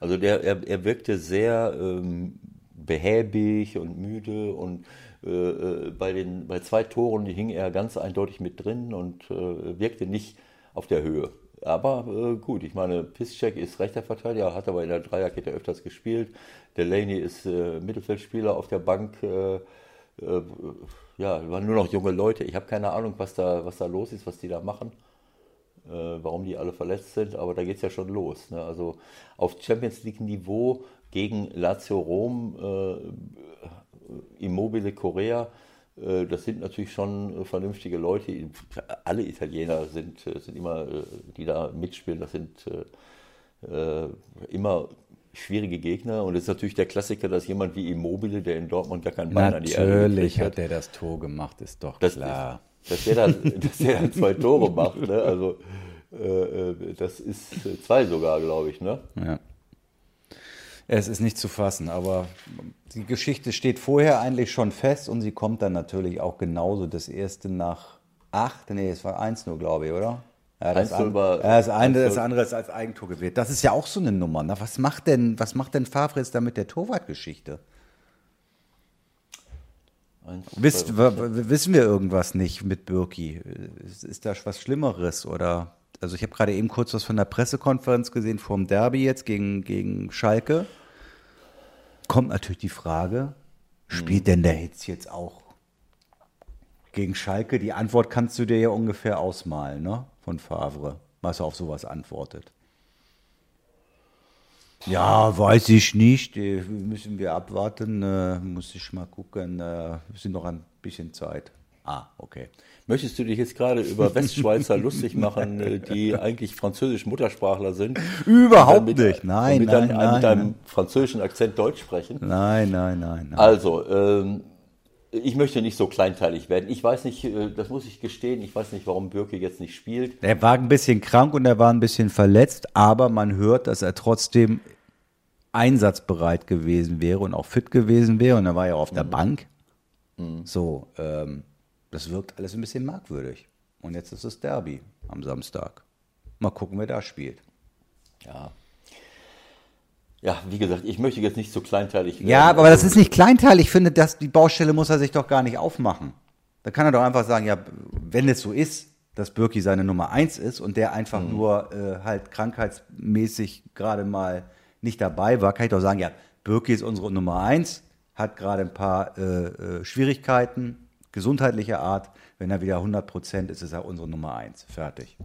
also der, er, er wirkte sehr ähm, behäbig und müde und äh, äh, bei, den, bei zwei Toren hing er ganz eindeutig mit drin und äh, wirkte nicht auf der Höhe. Aber äh, gut, ich meine, Piszczek ist rechter Verteidiger, hat aber in der Dreierkette öfters gespielt. Delaney ist äh, Mittelfeldspieler auf der Bank. Äh, ja, waren nur noch junge Leute. Ich habe keine Ahnung, was da, was da los ist, was die da machen, warum die alle verletzt sind, aber da geht es ja schon los. Ne? Also auf Champions League-Niveau gegen Lazio Rom Immobile Korea, äh, das sind natürlich schon äh, vernünftige Leute. Alle Italiener sind, äh, sind immer, die da mitspielen, das sind immer schwierige Gegner. Und es ist natürlich der Klassiker, dass jemand wie Immobile, der in Dortmund gar keinen Bein natürlich an die Erde Natürlich hat der das Tor gemacht, ist doch das klar. Ist, dass, der dann, dass der dann zwei Tore macht. Ne? Also das ist zwei sogar, glaube ich. Ne? Ja. Es ist nicht zu fassen, aber die Geschichte steht vorher eigentlich schon fest und sie kommt dann natürlich auch genauso. Das erste nach acht, nee, es war eins nur, glaube ich, oder? Ja, das, an, war, das, eine, das andere ist als Eigentor gewählt. Das ist ja auch so eine Nummer. Ne? Was macht denn, was macht denn Favre jetzt da mit der Torwartgeschichte? Wisst, wissen wir irgendwas nicht mit Birki? Ist, ist da was Schlimmeres oder also ich habe gerade eben kurz was von der Pressekonferenz gesehen vom Derby jetzt gegen, gegen Schalke. Kommt natürlich die Frage, spielt denn der Hitz jetzt auch gegen Schalke? Die Antwort kannst du dir ja ungefähr ausmalen, ne? Von Favre, was er auf sowas antwortet. Ja, weiß ich nicht. Müssen wir abwarten. Äh, muss ich mal gucken. Äh, sind noch ein bisschen Zeit. Ah, okay. Möchtest du dich jetzt gerade über Westschweizer lustig machen, äh, die eigentlich französisch Muttersprachler sind? Überhaupt mit, nicht. Nein, mit nein, einem, nein. Mit einem französischen Akzent Deutsch sprechen? Nein, nein, nein. nein. Also, ähm, ich möchte nicht so kleinteilig werden. Ich weiß nicht, äh, das muss ich gestehen, ich weiß nicht, warum Birke jetzt nicht spielt. Er war ein bisschen krank und er war ein bisschen verletzt, aber man hört, dass er trotzdem einsatzbereit gewesen wäre und auch fit gewesen wäre und er war ja auf der mhm. Bank. Mhm. So, ähm, das wirkt alles ein bisschen merkwürdig. Und jetzt ist es Derby am Samstag. Mal gucken, wer da spielt. Ja. Ja, wie gesagt, ich möchte jetzt nicht so kleinteilig werden. Ja, aber das ist nicht kleinteilig. Ich finde, dass die Baustelle muss er sich doch gar nicht aufmachen. Da kann er doch einfach sagen, ja, wenn es so ist, dass Birki seine Nummer eins ist und der einfach mhm. nur äh, halt krankheitsmäßig gerade mal nicht dabei war, kann ich doch sagen, ja, Birki ist unsere Nummer eins, hat gerade ein paar äh, äh, Schwierigkeiten, gesundheitlicher Art. Wenn er wieder 100 Prozent ist, ist er unsere Nummer eins. Fertig.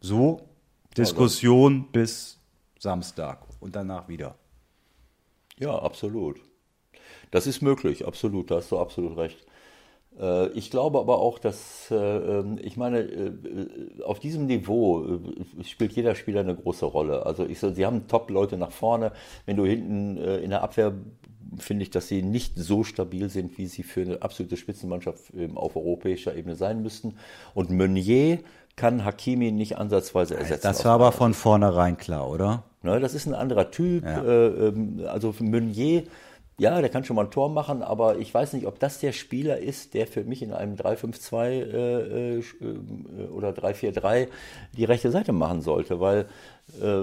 So, Diskussion bis Samstag und danach wieder. Ja, absolut. Das ist möglich, absolut. Da hast du absolut recht. Äh, ich glaube aber auch, dass, äh, ähm, ich meine, äh, auf diesem Niveau spielt jeder Spieler eine große Rolle. Also ich, sie haben Top-Leute nach vorne. Wenn du hinten in der Abwehr finde ich, dass sie nicht so stabil sind, wie sie für eine absolute Spitzenmannschaft auf europäischer Ebene sein müssten. Und Meunier kann Hakimi nicht ansatzweise ersetzen. Das war aber von vornherein klar, oder? Ne, das ist ein anderer Typ. Ja. Äh, ähm, also Meunier, ja, der kann schon mal ein Tor machen, aber ich weiß nicht, ob das der Spieler ist, der für mich in einem 3-5-2 äh, äh, oder 3-4-3 die rechte Seite machen sollte, weil äh,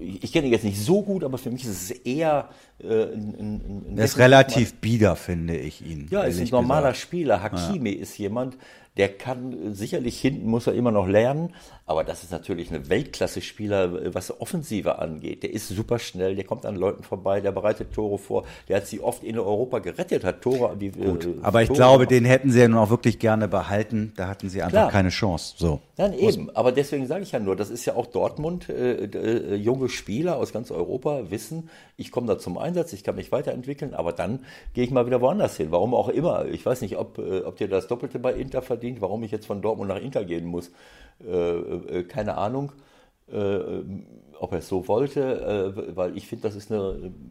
ich kenne ihn jetzt nicht so gut, aber für mich ist es eher äh, ein, ein, ein Er ist relativ bieder, finde ich ihn. Ja, ist ein normaler gesagt. Spieler. Hakimi ja. ist jemand, der kann sicherlich hinten muss er immer noch lernen, aber das ist natürlich ein Weltklasse-Spieler, was Offensive angeht. Der ist super schnell, der kommt an Leuten vorbei, der bereitet Tore vor, der hat sie oft in Europa gerettet, hat Tore. Die, Gut, äh, aber ich Tore glaube, gemacht. den hätten sie ja nun auch wirklich gerne behalten. Da hatten sie einfach Klar. keine Chance. So. Nein, eben. Aber deswegen sage ich ja nur, das ist ja auch Dortmund. Äh, äh, junge Spieler aus ganz Europa wissen, ich komme da zum Einsatz, ich kann mich weiterentwickeln, aber dann gehe ich mal wieder woanders hin. Warum auch immer. Ich weiß nicht, ob, äh, ob dir das Doppelte bei Inter verdient, warum ich jetzt von Dortmund nach Inter gehen muss. Äh, äh keine Ahnung. Äh, ob er es so wollte, äh, weil ich finde, das,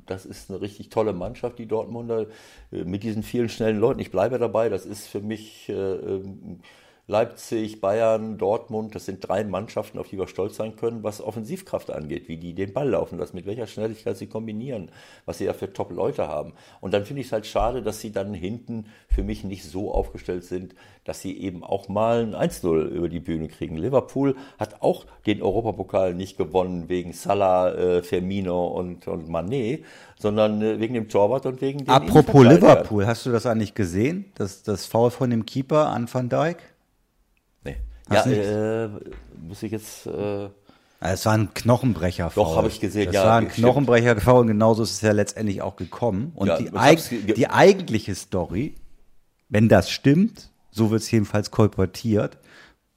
das ist eine richtig tolle Mannschaft, die Dortmunder, mit diesen vielen schnellen Leuten. Ich bleibe dabei, das ist für mich Leipzig, Bayern, Dortmund, das sind drei Mannschaften, auf die wir stolz sein können, was Offensivkraft angeht, wie die den Ball laufen lassen, mit welcher Schnelligkeit sie kombinieren, was sie da für Top-Leute haben. Und dann finde ich es halt schade, dass sie dann hinten für mich nicht so aufgestellt sind, dass sie eben auch mal ein 1-0 über die Bühne kriegen. Liverpool hat auch den Europapokal nicht gewonnen wegen Salah, äh, Firmino und, und Mané, sondern äh, wegen dem Torwart und wegen dem Apropos Liverpool, hast du das eigentlich gesehen? Das, das Foul von dem Keeper an Van Dijk? Nee. Ja, äh, muss ich jetzt. Äh, es war ein Knochenbrecher. -Foul. Doch, habe ich gesehen. Das ja, war ein Knochenbrecher -Foul und genauso ist es ja letztendlich auch gekommen. Und ja, die, eig die eigentliche Story, wenn das stimmt, so wird es jedenfalls kolportiert,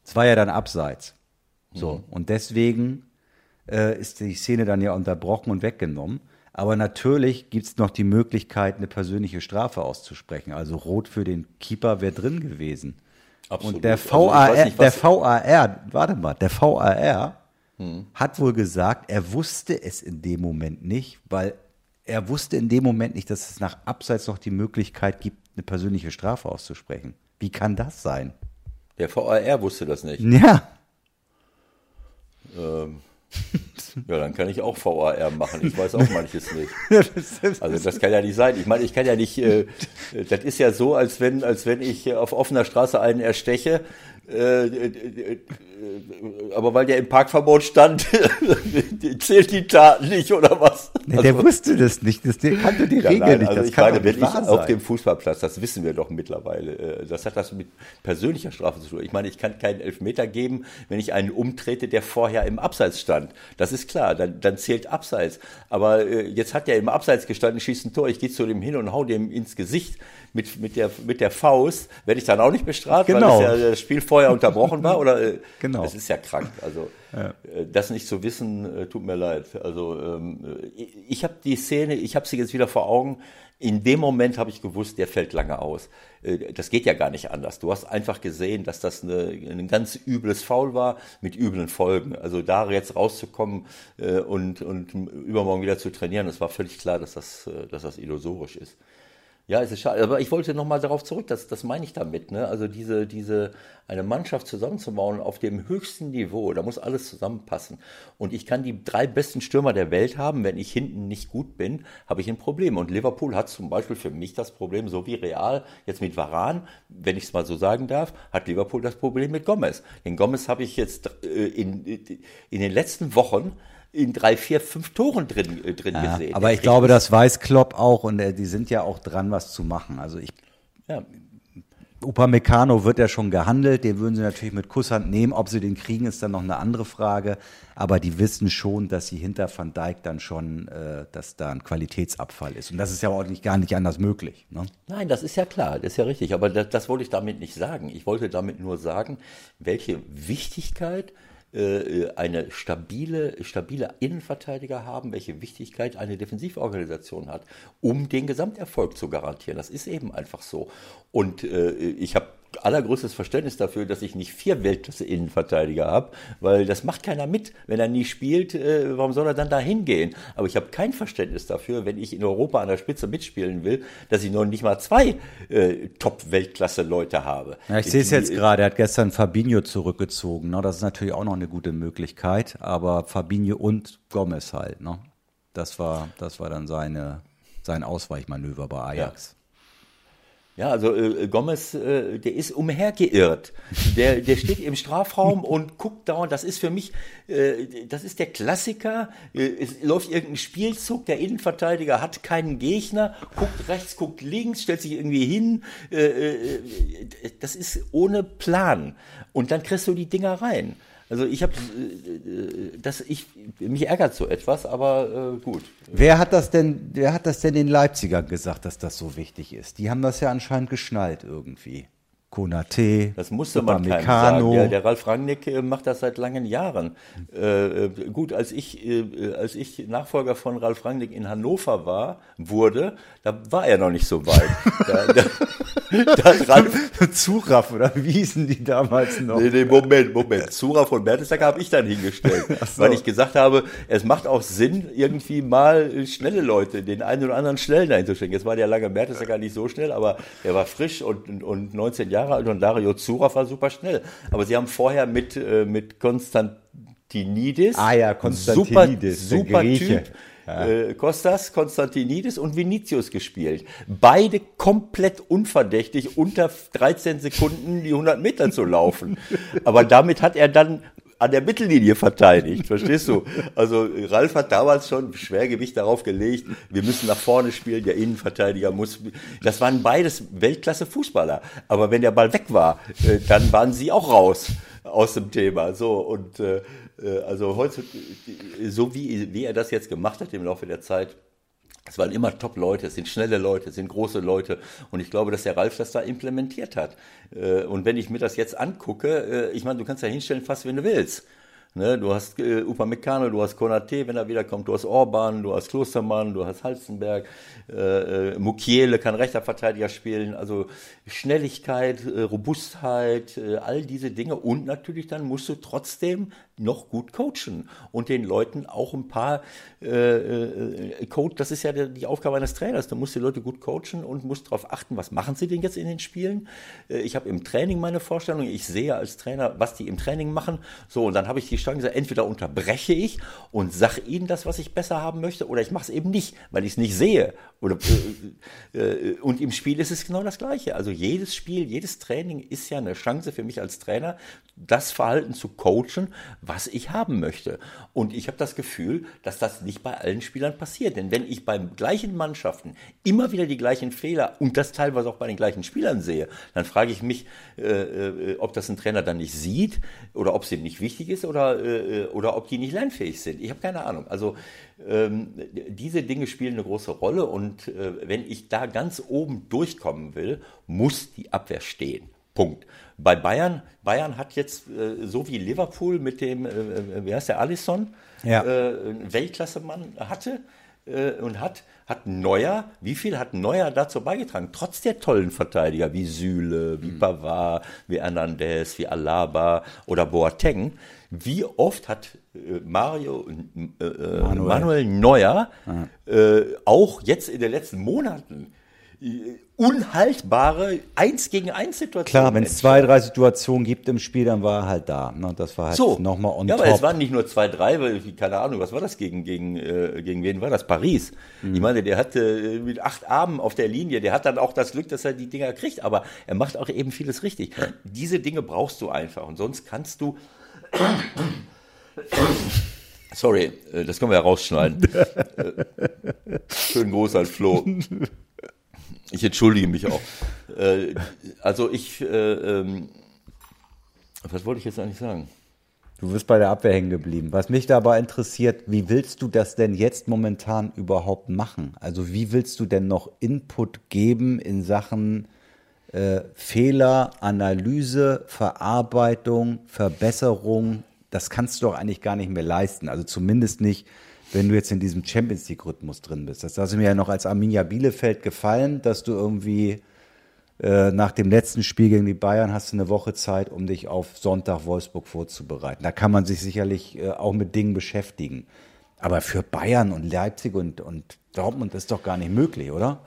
es war ja dann abseits. So, mhm. und deswegen äh, ist die Szene dann ja unterbrochen und weggenommen. Aber natürlich gibt es noch die Möglichkeit, eine persönliche Strafe auszusprechen. Also rot für den Keeper wäre drin gewesen. Absolut. Und der VAR, also nicht, der VAR, warte mal, der VAR hm. hat wohl gesagt, er wusste es in dem Moment nicht, weil er wusste in dem Moment nicht, dass es nach Abseits noch die Möglichkeit gibt, eine persönliche Strafe auszusprechen. Wie kann das sein? Der VAR wusste das nicht. Ja. Ähm, ja, dann kann ich auch VAR machen. Ich weiß auch manches nicht. Also das kann ja nicht sein. Ich meine, ich kann ja nicht. Äh, das ist ja so, als wenn, als wenn ich auf offener Straße einen ersteche äh, äh, äh, aber weil der im Parkverbot stand, zählt die Taten nicht oder was? Nee, also, der wusste das nicht, das, der kannte die Regel nein, nicht. Also das ich meine, wenn ich auf dem Fußballplatz, das wissen wir doch mittlerweile, das hat das mit persönlicher Strafe zu tun. Ich meine, ich kann keinen Elfmeter geben, wenn ich einen umtrete, der vorher im Abseits stand. Das ist klar, dann, dann zählt Abseits. Aber jetzt hat er im Abseits gestanden, schießt ein Tor, ich gehe zu dem hin und hau dem ins Gesicht mit, mit, der, mit der Faust, werde ich dann auch nicht bestraft, genau. weil das, ja das Spiel vorher unterbrochen war? Oder, äh, genau. Das ist ja krank. Also ja. Äh, das nicht zu wissen, äh, tut mir leid. Also ähm, ich, ich habe die Szene, ich habe sie jetzt wieder vor Augen. In dem Moment habe ich gewusst, der fällt lange aus. Das geht ja gar nicht anders. Du hast einfach gesehen, dass das eine, ein ganz übles Foul war mit üblen Folgen. Also da jetzt rauszukommen und, und übermorgen wieder zu trainieren, das war völlig klar, dass das, dass das illusorisch ist. Ja, es ist schade. Aber ich wollte nochmal darauf zurück, das, das meine ich damit. Ne? Also diese, diese, eine Mannschaft zusammenzubauen auf dem höchsten Niveau, da muss alles zusammenpassen. Und ich kann die drei besten Stürmer der Welt haben, wenn ich hinten nicht gut bin, habe ich ein Problem. Und Liverpool hat zum Beispiel für mich das Problem, so wie Real jetzt mit Varan, wenn ich es mal so sagen darf, hat Liverpool das Problem mit Gomez. Den Gomez habe ich jetzt äh, in, in den letzten Wochen in drei, vier, fünf Toren drin, äh, drin ja, gesehen. Aber ich glaube, das weiß Klopp auch und äh, die sind ja auch dran, was zu machen. Also ich. Ja. Upamecano wird ja schon gehandelt, den würden sie natürlich mit Kusshand nehmen. Ob sie den kriegen, ist dann noch eine andere Frage. Aber die wissen schon, dass sie hinter Van Dijk dann schon, äh, dass da ein Qualitätsabfall ist. Und das ist ja auch nicht, gar nicht anders möglich. Ne? Nein, das ist ja klar, das ist ja richtig. Aber das, das wollte ich damit nicht sagen. Ich wollte damit nur sagen, welche Wichtigkeit äh, eine stabile, stabile Innenverteidiger haben, welche Wichtigkeit eine Defensivorganisation hat, um den Gesamterfolg zu garantieren. Das ist eben einfach so. Und äh, ich habe allergrößtes Verständnis dafür, dass ich nicht vier Weltklasse-Innenverteidiger habe, weil das macht keiner mit. Wenn er nie spielt, äh, warum soll er dann da hingehen? Aber ich habe kein Verständnis dafür, wenn ich in Europa an der Spitze mitspielen will, dass ich noch nicht mal zwei äh, Top-Weltklasse-Leute habe. Ja, ich sehe es jetzt gerade, er hat gestern Fabinho zurückgezogen. Ne? Das ist natürlich auch noch eine gute Möglichkeit, aber Fabinho und Gomez halt. Ne? Das, war, das war dann seine, sein Ausweichmanöver bei Ajax. Ja. Ja, also äh, Gomez, äh, der ist umhergeirrt. Der, der steht im Strafraum und guckt dauernd. Das ist für mich, äh, das ist der Klassiker. Äh, es läuft irgendein Spielzug, der Innenverteidiger hat keinen Gegner, guckt rechts, guckt links, stellt sich irgendwie hin. Äh, äh, das ist ohne Plan. Und dann kriegst du die Dinger rein. Also ich habe, äh, das ich mich ärgert so etwas, aber äh, gut. Wer hat das denn? Wer hat das denn den Leipzigern gesagt, dass das so wichtig ist? Die haben das ja anscheinend geschnallt irgendwie. Konate, das musste man keinem sagen. Ja, der Ralf Rangnick äh, macht das seit langen Jahren. Äh, äh, gut, als ich, äh, als ich Nachfolger von Ralf Rangnick in Hannover war, wurde, da war er noch nicht so weit. da, da, da Ralf, Zuraff, oder wie hießen die damals noch? Nee, nee, Moment, Moment. Zuraff und Mertesacker habe ich dann hingestellt, so. weil ich gesagt habe, es macht auch Sinn, irgendwie mal schnelle Leute, den einen oder anderen schnellen einzustellen. Jetzt war der lange Mertesacker nicht so schnell, aber er war frisch und, und 19 Jahre Jahre alt und Dario Zuraf war super schnell. Aber sie haben vorher mit, äh, mit Konstantinidis, Ah ja, Konstantinidis, super, super. Typ, äh, Kostas, Konstantinidis und Vinicius gespielt. Beide komplett unverdächtig, unter 13 Sekunden die 100 Meter zu laufen. Aber damit hat er dann an der Mittellinie verteidigt, verstehst du? Also Ralf hat damals schon Schwergewicht darauf gelegt, wir müssen nach vorne spielen, der Innenverteidiger muss. Das waren beides Weltklasse-Fußballer. Aber wenn der Ball weg war, äh, dann waren sie auch raus aus dem Thema. So und äh, äh, also heute, so wie, wie er das jetzt gemacht hat im Laufe der Zeit, es waren immer Top-Leute, es sind schnelle Leute, es sind große Leute. Und ich glaube, dass der Ralf das da implementiert hat. Äh, Und wenn ich mir das jetzt angucke, äh, ich meine, du kannst ja hinstellen, fast wenn du willst. Ne, du hast äh, Upamecano, du hast Konate, wenn er wiederkommt, du hast Orban, du hast Klostermann, du hast Halstenberg, äh, Mukiele kann rechter Verteidiger spielen, also Schnelligkeit, Robustheit, all diese Dinge und natürlich dann musst du trotzdem noch gut coachen und den Leuten auch ein paar äh, äh, Coach, das ist ja die Aufgabe eines Trainers, du musst die Leute gut coachen und musst darauf achten, was machen sie denn jetzt in den Spielen. Äh, ich habe im Training meine Vorstellung, ich sehe als Trainer, was die im Training machen, so und dann habe ich die Chance, entweder unterbreche ich und sage ihnen das, was ich besser haben möchte, oder ich mache es eben nicht, weil ich es nicht sehe. Oder, äh, äh, und im Spiel ist es genau das Gleiche. Also jedes Spiel, jedes Training ist ja eine Chance für mich als Trainer, das Verhalten zu coachen, was ich haben möchte. Und ich habe das Gefühl, dass das nicht bei allen Spielern passiert. Denn wenn ich bei gleichen Mannschaften immer wieder die gleichen Fehler und das teilweise auch bei den gleichen Spielern sehe, dann frage ich mich, äh, äh, ob das ein Trainer dann nicht sieht oder ob es ihm nicht wichtig ist oder, äh, oder ob die nicht lernfähig sind. Ich habe keine Ahnung. Also ähm, diese Dinge spielen eine große Rolle und äh, wenn ich da ganz oben durchkommen will, muss die Abwehr stehen. Punkt. Bei Bayern, Bayern hat jetzt äh, so wie Liverpool mit dem, äh, äh, wie heißt der, Alisson, Ja. äh, einen Weltklasse-Mann hatte äh, und hat, hat Neuer, wie viel hat Neuer dazu beigetragen? Trotz der tollen Verteidiger wie Süle, wie Pavard, wie Hernandez, wie Alaba oder Boateng. Wie oft hat äh, Mario äh, äh, Manuel. Neuer äh, auch jetzt in den letzten Monaten unhaltbare Eins gegen eins Situationen. Klar, wenn es zwei, drei Situationen gibt im Spiel, dann war er halt da. Ne? Das war halt so, nochmal on ja, top. aber es waren nicht nur zwei, drei, weil, keine Ahnung, was war das gegen, gegen, äh, gegen wen war das? Paris. Mhm. Ich meine, der hatte äh, mit acht Armen auf der Linie, der hat dann auch das Glück, dass er die Dinger kriegt, aber er macht auch eben vieles richtig. Diese Dinge brauchst du einfach und sonst kannst du, sorry, äh, das können wir ja rausschneiden. Äh, Schön groß als Flo. Ich entschuldige mich auch. Äh, also ich, äh, ähm, was wollte ich jetzt eigentlich sagen? Du bist bei der Abwehr hängen geblieben. Was mich dabei interessiert, wie willst du das denn jetzt momentan überhaupt machen? Also wie willst du denn noch Input geben in Sachen äh, Fehler, Analyse, Verarbeitung, Verbesserung? Das kannst du doch eigentlich gar nicht mehr leisten. Also zumindest nicht, wenn du jetzt in diesem Champions League-Rhythmus drin bist. Das hat mir ja noch als Arminia Bielefeld gefallen, dass du irgendwie äh, nach dem letzten Spiel gegen die Bayern hast du eine Woche Zeit, um dich auf Sonntag Wolfsburg vorzubereiten. Da kann man sich sicherlich äh, auch mit Dingen beschäftigen. Aber für Bayern und Leipzig und, und Dortmund ist doch gar nicht möglich, oder?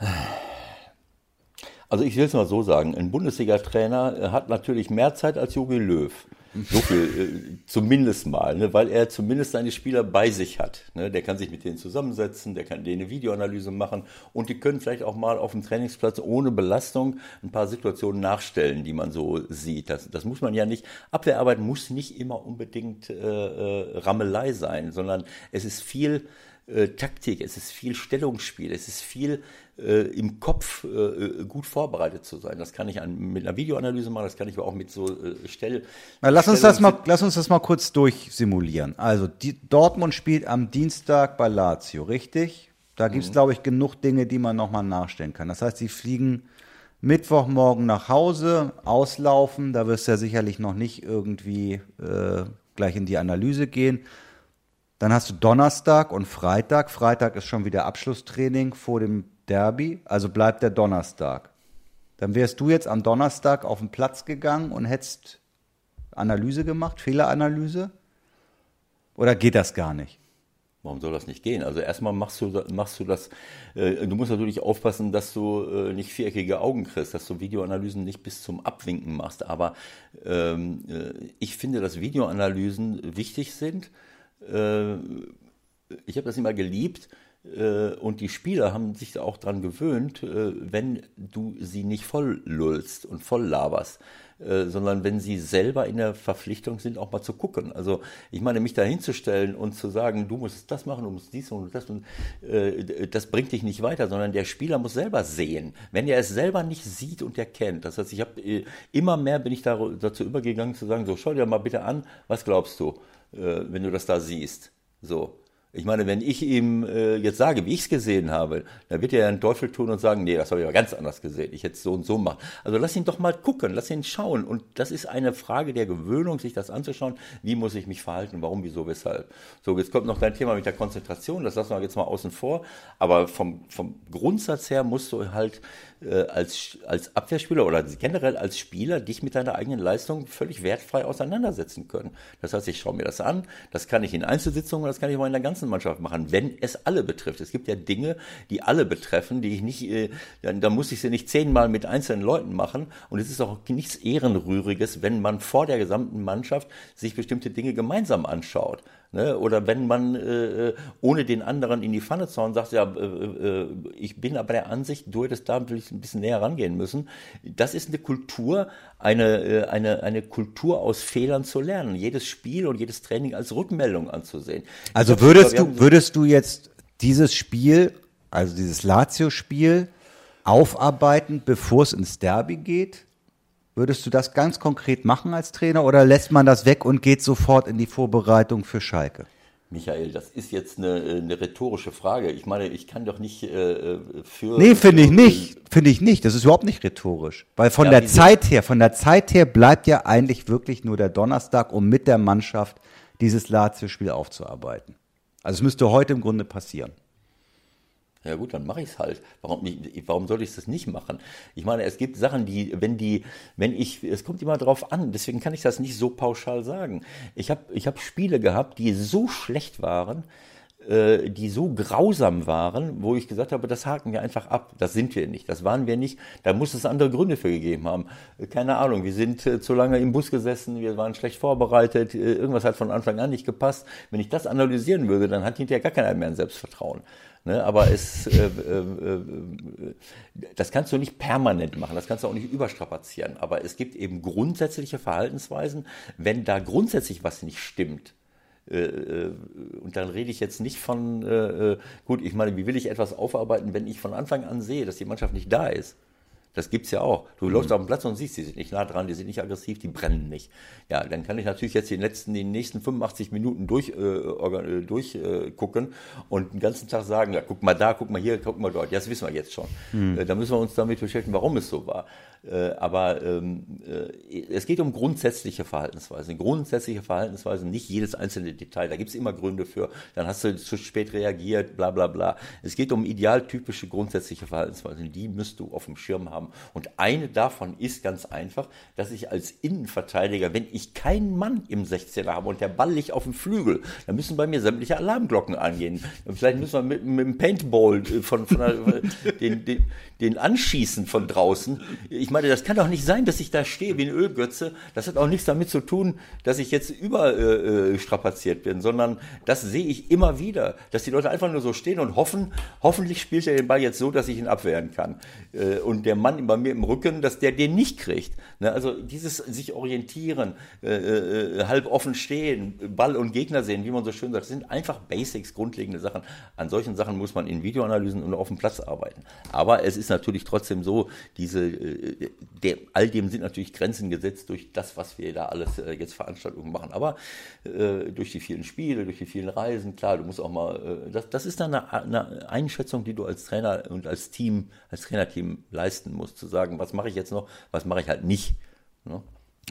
Also ich will es mal so sagen, ein Bundesliga-Trainer äh, hat natürlich mehr Zeit als Jogi Löw. So viel, äh, zumindest mal, ne, weil er zumindest seine Spieler bei sich hat. Ne, der kann sich mit denen zusammensetzen, der kann denen eine Videoanalyse machen und die können vielleicht auch mal auf dem Trainingsplatz ohne Belastung ein paar Situationen nachstellen, die man so sieht. Das, das muss man ja nicht, Abwehrarbeit muss nicht immer unbedingt äh, äh, Rammelei sein, sondern es ist viel äh, Taktik, es ist viel Stellungsspiel, es ist viel äh, im Kopf äh, gut vorbereitet zu sein. Das kann ich an, mit einer Videoanalyse machen, das kann ich aber auch mit so äh, Stell. Na, lass uns das mal, lass uns das mal kurz durchsimulieren. Also die, Dortmund spielt am Dienstag bei Lazio, richtig? Da gibt es, glaube ich, genug Dinge, die man nochmal nachstellen kann. Das heißt, sie fliegen Mittwochmorgen nach Hause, auslaufen. Da wirst du ja sicherlich noch nicht irgendwie äh, gleich in die Analyse gehen. Dann hast du Donnerstag und Freitag. Freitag ist schon wieder Abschlusstraining vor dem Derby, also bleibt der Donnerstag. Dann wärst du jetzt am Donnerstag auf den Platz gegangen und hättest Analyse gemacht, Fehleranalyse? Oder geht das gar nicht? Warum soll das nicht gehen? Also erstmal machst du, machst du das, äh, du musst natürlich aufpassen, dass du äh, nicht viereckige Augen kriegst, dass du Videoanalysen nicht bis zum Abwinken machst. Aber ähm, äh, ich finde, dass Videoanalysen wichtig sind. Äh, ich habe das immer geliebt äh, und die Spieler haben sich auch dran gewöhnt, äh, wenn du sie nicht voll lullst und voll laberst äh, sondern wenn sie selber in der Verpflichtung sind, auch mal zu gucken. Also ich meine, mich da hinzustellen und zu sagen, du musst das machen, du musst dies und das und äh, das bringt dich nicht weiter, sondern der Spieler muss selber sehen. Wenn er es selber nicht sieht und erkennt, das heißt, ich habe äh, immer mehr bin ich da, dazu übergegangen zu sagen, so schau dir mal bitte an, was glaubst du, äh, wenn du das da siehst. So. Ich meine, wenn ich ihm äh, jetzt sage, wie ich es gesehen habe, dann wird er einen Teufel tun und sagen, nee, das habe ich aber ganz anders gesehen. Ich hätte es so und so machen. Also lass ihn doch mal gucken, lass ihn schauen. Und das ist eine Frage der Gewöhnung, sich das anzuschauen. Wie muss ich mich verhalten? Warum, wieso, weshalb? So, jetzt kommt noch dein Thema mit der Konzentration. Das lassen wir jetzt mal außen vor. Aber vom, vom Grundsatz her musst du halt äh, als, als Abwehrspieler oder generell als Spieler dich mit deiner eigenen Leistung völlig wertfrei auseinandersetzen können. Das heißt, ich schaue mir das an. Das kann ich in Einzelsitzungen, das kann ich auch in der ganzen Mannschaft machen, wenn es alle betrifft. Es gibt ja Dinge, die alle betreffen, die ich nicht, äh, dann muss ich sie nicht zehnmal mit einzelnen Leuten machen. Und es ist auch nichts Ehrenrühriges, wenn man vor der gesamten Mannschaft sich bestimmte Dinge gemeinsam anschaut. Ne? Oder wenn man äh, äh, ohne den anderen in die Pfanne zu hauen sagt, ja, äh, äh, ich bin aber der Ansicht, du hättest da natürlich ein bisschen näher rangehen müssen. Das ist eine Kultur, eine, äh, eine, eine Kultur aus Fehlern zu lernen. Jedes Spiel und jedes Training als Rückmeldung anzusehen. Also würdest du, würdest du jetzt dieses Spiel, also dieses Lazio-Spiel, aufarbeiten, bevor es ins Derby geht? Würdest du das ganz konkret machen als Trainer oder lässt man das weg und geht sofort in die Vorbereitung für Schalke? Michael, das ist jetzt eine, eine rhetorische Frage. Ich meine, ich kann doch nicht äh, für. Nee, finde ich nicht. Finde ich nicht. Das ist überhaupt nicht rhetorisch. Weil von ja, der Zeit her, von der Zeit her bleibt ja eigentlich wirklich nur der Donnerstag, um mit der Mannschaft dieses Lazio-Spiel aufzuarbeiten. Also es müsste heute im Grunde passieren. Ja gut, dann mache ich es halt. Warum, warum soll ich das nicht machen? Ich meine, es gibt Sachen, die, wenn die, wenn ich, es kommt immer drauf an, deswegen kann ich das nicht so pauschal sagen. Ich habe ich hab Spiele gehabt, die so schlecht waren, äh, die so grausam waren, wo ich gesagt habe, das haken wir einfach ab. Das sind wir nicht, das waren wir nicht. Da muss es andere Gründe für gegeben haben. Keine Ahnung, wir sind äh, zu lange im Bus gesessen, wir waren schlecht vorbereitet, äh, irgendwas hat von Anfang an nicht gepasst. Wenn ich das analysieren würde, dann hat hinterher gar keiner mehr ein Selbstvertrauen. Ne, aber es, äh, äh, äh, das kannst du nicht permanent machen, das kannst du auch nicht überstrapazieren. Aber es gibt eben grundsätzliche Verhaltensweisen, wenn da grundsätzlich was nicht stimmt. Äh, äh, und dann rede ich jetzt nicht von, gut, ich meine, wie will ich etwas aufarbeiten, wenn ich von Anfang an sehe, dass die Mannschaft nicht da ist? Das gibt's ja auch. Du mhm. läufst auf dem Platz und siehst, die sind nicht nah dran, die sind nicht aggressiv, die brennen nicht. Ja, dann kann ich natürlich jetzt die letzten, die nächsten 85 Minuten durch, äh, äh, durchgucken äh, und den ganzen Tag sagen, ja, guck mal da, guck mal hier, guck mal dort. Ja, das wissen wir jetzt schon. Mhm. Äh, da müssen wir uns damit beschäftigen, warum es so war. Äh, aber ähm, äh, es geht um grundsätzliche Verhaltensweisen. Grundsätzliche Verhaltensweisen, nicht jedes einzelne Detail. Da gibt's immer Gründe für. Dann hast du zu spät reagiert, bla bla bla. Es geht um idealtypische grundsätzliche Verhaltensweisen. Die müsst du auf dem Schirm haben. Und eine davon ist ganz einfach, dass ich als Innenverteidiger, wenn ich keinen Mann im 16er habe und der Ball liegt auf dem Flügel, dann müssen bei mir sämtliche Alarmglocken angehen. Vielleicht müssen wir mit, mit dem Paintball äh, von, von der, den, den, den anschießen von draußen. Ich meine, das kann doch nicht sein, dass ich da stehe wie ein Ölgötze. Das hat auch nichts damit zu tun, dass ich jetzt überstrapaziert äh, bin, sondern das sehe ich immer wieder, dass die Leute einfach nur so stehen und hoffen, hoffentlich spielt er den Ball jetzt so, dass ich ihn abwehren kann. Äh, und der Mann bei mir im Rücken, dass der den nicht kriegt. Ne, also dieses sich orientieren, äh, äh, halb offen stehen, Ball und Gegner sehen, wie man so schön sagt, sind einfach Basics, grundlegende Sachen. An solchen Sachen muss man in Videoanalysen und auf dem Platz arbeiten. Aber es ist natürlich trotzdem so, diese, äh, der, all dem sind natürlich Grenzen gesetzt durch das, was wir da alles äh, jetzt Veranstaltungen machen. Aber äh, durch die vielen Spiele, durch die vielen Reisen, klar, du musst auch mal, äh, das, das ist dann eine, eine Einschätzung, die du als Trainer und als Team, als Trainerteam leisten musst, zu sagen, was mache ich jetzt noch, was mache ich halt nicht. Ne?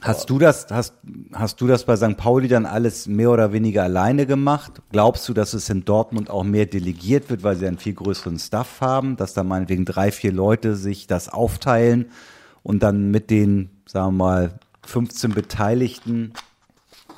Hast du das, hast, hast du das bei St. Pauli dann alles mehr oder weniger alleine gemacht? Glaubst du, dass es in Dortmund auch mehr delegiert wird, weil sie einen viel größeren Staff haben, dass da meinetwegen drei, vier Leute sich das aufteilen und dann mit den, sagen wir mal, 15 Beteiligten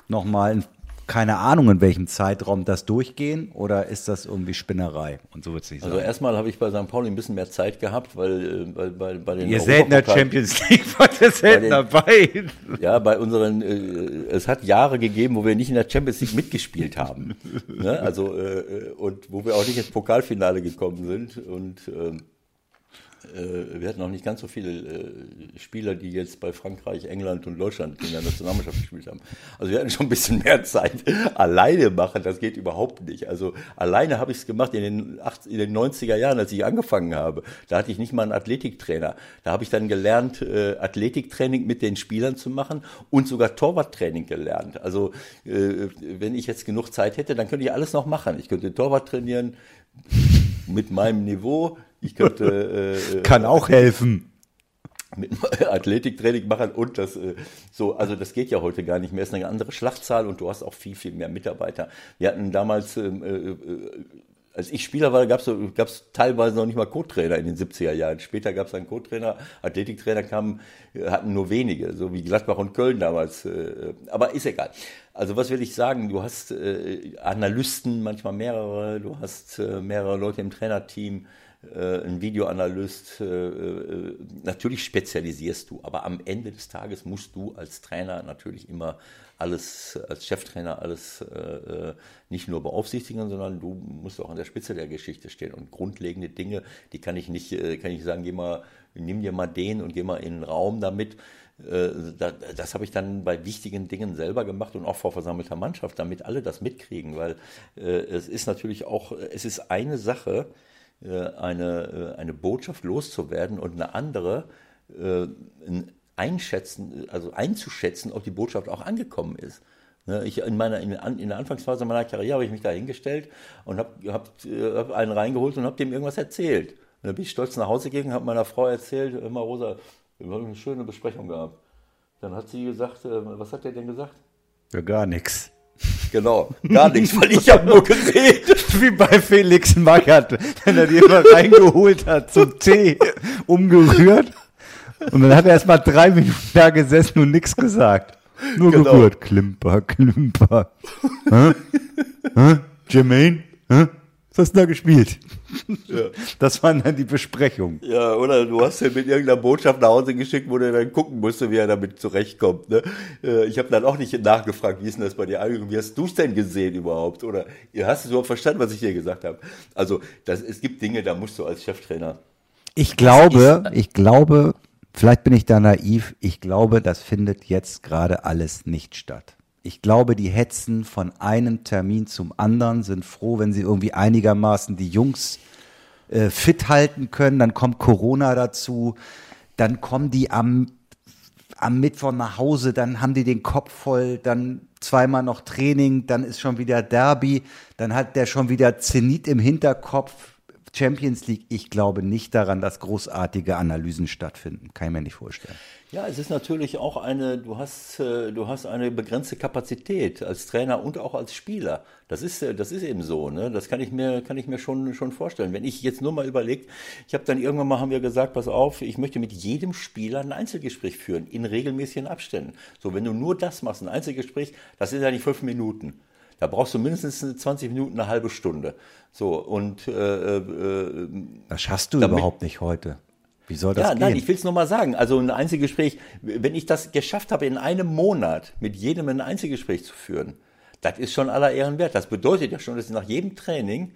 nochmal keine Ahnung, in welchem Zeitraum das durchgehen oder ist das irgendwie Spinnerei? Und so wird es nicht Also sein. erstmal habe ich bei St. Pauli ein bisschen mehr Zeit gehabt, weil äh, bei, bei, den Ihr Europapokal- Champions League, wart ihr selten dabei. Ja, bei unseren, äh, es hat Jahre gegeben, wo wir nicht in der Champions League mitgespielt haben. ne? Also, äh, und wo wir auch nicht ins Pokalfinale gekommen sind. Und ähm, äh, wir hatten auch nicht ganz so viele äh, Spieler, die jetzt bei Frankreich, England und Deutschland in der Nationalmannschaft gespielt haben. Also wir hatten schon ein bisschen mehr Zeit. Alleine machen, das geht überhaupt nicht. Also alleine habe ich es gemacht in den, 80, in den 90er Jahren, als ich angefangen habe. Da hatte ich nicht mal einen Athletiktrainer. Da habe ich dann gelernt, äh, Athletiktraining mit den Spielern zu machen und sogar Torwarttraining gelernt. Also äh, wenn ich jetzt genug Zeit hätte, dann könnte ich alles noch machen. Ich könnte Torwart trainieren mit meinem Niveau. Ich könnte äh, Kann auch helfen. mit Athletiktraining machen und das äh, so, also das geht ja heute gar nicht mehr. Es ist eine andere Schlachtzahl und du hast auch viel, viel mehr Mitarbeiter. Wir hatten damals, ähm, äh, äh, als ich Spieler war, gab es teilweise noch nicht mal Co-Trainer in den 70er Jahren. Später gab es einen Co-Trainer, Athletiktrainer kamen, äh, hatten nur wenige, so wie Gladbach und Köln damals. Äh, aber ist egal. Also was will ich sagen? Du hast äh, Analysten, manchmal mehrere, du hast äh, mehrere Leute im Trainerteam äh, ein Videoanalyst, äh, äh, natürlich spezialisierst du, aber am Ende des Tages musst du als Trainer natürlich immer alles, als Cheftrainer alles äh, nicht nur beaufsichtigen, sondern du musst auch an der Spitze der Geschichte stehen und grundlegende Dinge, die kann ich nicht, kann ich sagen, geh mal, nimm dir mal den und geh mal in den Raum damit. Äh, da- Das habe ich dann bei wichtigen Dingen selber gemacht und auch vor versammelter Mannschaft, damit alle das mitkriegen, weil äh, es ist natürlich auch, es ist eine Sache, äh, eine, eine Botschaft loszuwerden und eine andere ein einschätzen, also einzuschätzen, ob die Botschaft auch angekommen ist. Ne, Ich in, meiner, in, der Anfangsphase meiner Karriere habe ich mich da hingestellt und habe hab, hab einen reingeholt und habe dem irgendwas erzählt. Und dann bin ich stolz nach Hause gegangen, habe meiner Frau erzählt, immer Rosa, wir haben eine schöne Besprechung gehabt. Dann hat sie gesagt, äh, was hat der denn gesagt? Ja, gar nichts. Genau, gar nichts, weil ich habe nur geredet. Wie bei Felix Magath, wenn er die immer reingeholt hat zum Tee, umgerührt. Und dann hat er erst mal drei Minuten da gesessen und nichts gesagt. Nur Genau. gerührt. Klimper, Klimper. Hä? Hä? Jermaine? Hä? Was hast du da gespielt? Das war dann die Besprechung. Ja, oder du hast ihn mit irgendeiner Botschaft nach Hause geschickt, wo der dann gucken musste, wie er damit zurechtkommt. Ne? Äh, Ich habe dann auch nicht nachgefragt, wie ist denn das bei dir angekommen? Wie hast du es denn gesehen überhaupt? Oder hast es überhaupt verstanden, was ich dir gesagt habe? Also das, es gibt Dinge, da musst du als Cheftrainer. Ich glaube, ich glaube, vielleicht bin ich da naiv, ich glaube, das findet jetzt gerade alles nicht statt. Ich glaube, die hetzen von einem Termin zum anderen, sind froh, wenn sie irgendwie einigermaßen die Jungs äh, fit halten können. Dann kommt Corona dazu, dann kommen die am, am Mittwoch nach Hause, dann haben die den Kopf voll, dann zweimal noch Training, dann ist schon wieder Derby, dann hat der schon wieder Zenit im Hinterkopf. Champions League, ich glaube nicht daran, dass großartige Analysen stattfinden. Kann ich mir nicht vorstellen. Ja, es ist natürlich auch eine, du hast, äh, du hast eine begrenzte Kapazität als Trainer und auch als Spieler. Das ist, äh, das ist eben so, ne? Das kann ich mir, kann ich mir schon, schon vorstellen. Wenn ich jetzt nur mal überlegt, ich habe dann irgendwann mal haben wir gesagt, pass auf, ich möchte mit jedem Spieler ein Einzelgespräch führen, in regelmäßigen Abständen. So, wenn du nur das machst, ein Einzelgespräch, das sind ja nicht fünf Minuten. Da brauchst du mindestens 20 Minuten, eine halbe Stunde. So, und äh, äh, Das schaffst du Damit- überhaupt nicht heute. Wie soll das ja, gehen? nein, ich will es nochmal sagen. Also ein Einzelgespräch, wenn ich das geschafft habe, in einem Monat mit jedem ein Einzelgespräch zu führen, das ist schon aller Ehren wert. Das bedeutet ja schon, dass ich nach jedem Training,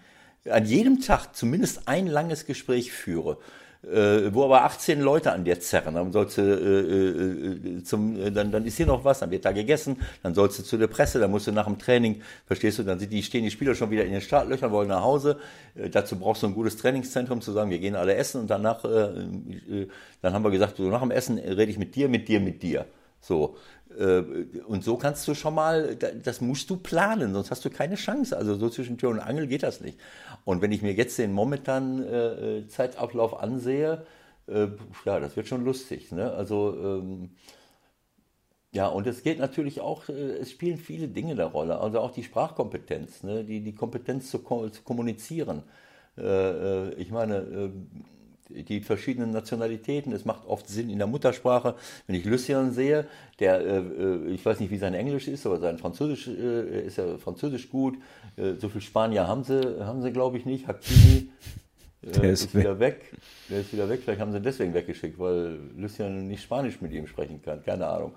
an jedem Tag zumindest ein langes Gespräch führe. Äh, wo aber 18 Leute an dir zerren, dann sollst du, äh, äh, zum, äh, dann, dann ist hier noch was, dann wird da gegessen, dann sollst du zu der Presse, dann musst du nach dem Training, verstehst du, dann sind die, stehen die Spieler schon wieder in den Startlöchern, wollen nach Hause. Äh, dazu brauchst du ein gutes Trainingszentrum, zu sagen, wir gehen alle essen und danach, äh, äh, dann haben wir gesagt, so nach dem Essen rede ich mit dir, mit dir, mit dir. So. Äh, Und so kannst du schon mal, da- das musst du planen, sonst hast du keine Chance. Also so zwischen Tür und Angel geht das nicht. Und wenn ich mir jetzt den momentanen äh, äh, Zeitablauf ansehe, ja, das wird schon lustig. Ne? Also ähm, ja, und es geht natürlich auch, es spielen viele Dinge eine Rolle, also auch die Sprachkompetenz, ne? die, die Kompetenz zu, zu kommunizieren. Ich meine, äh, die verschiedenen Nationalitäten. Es macht oft Sinn in der Muttersprache. Wenn ich Lucien sehe, der, äh, äh, ich weiß nicht, wie sein Englisch ist, aber sein Französisch äh, ist ja Französisch gut. Äh, so viel Spanier haben sie, haben sie glaube ich nicht. Hakimi äh, Der ist, ist wieder weg. Der ist wieder weg. Vielleicht haben sie ihn deswegen weggeschickt, weil Lucien nicht Spanisch mit ihm sprechen kann. Keine Ahnung.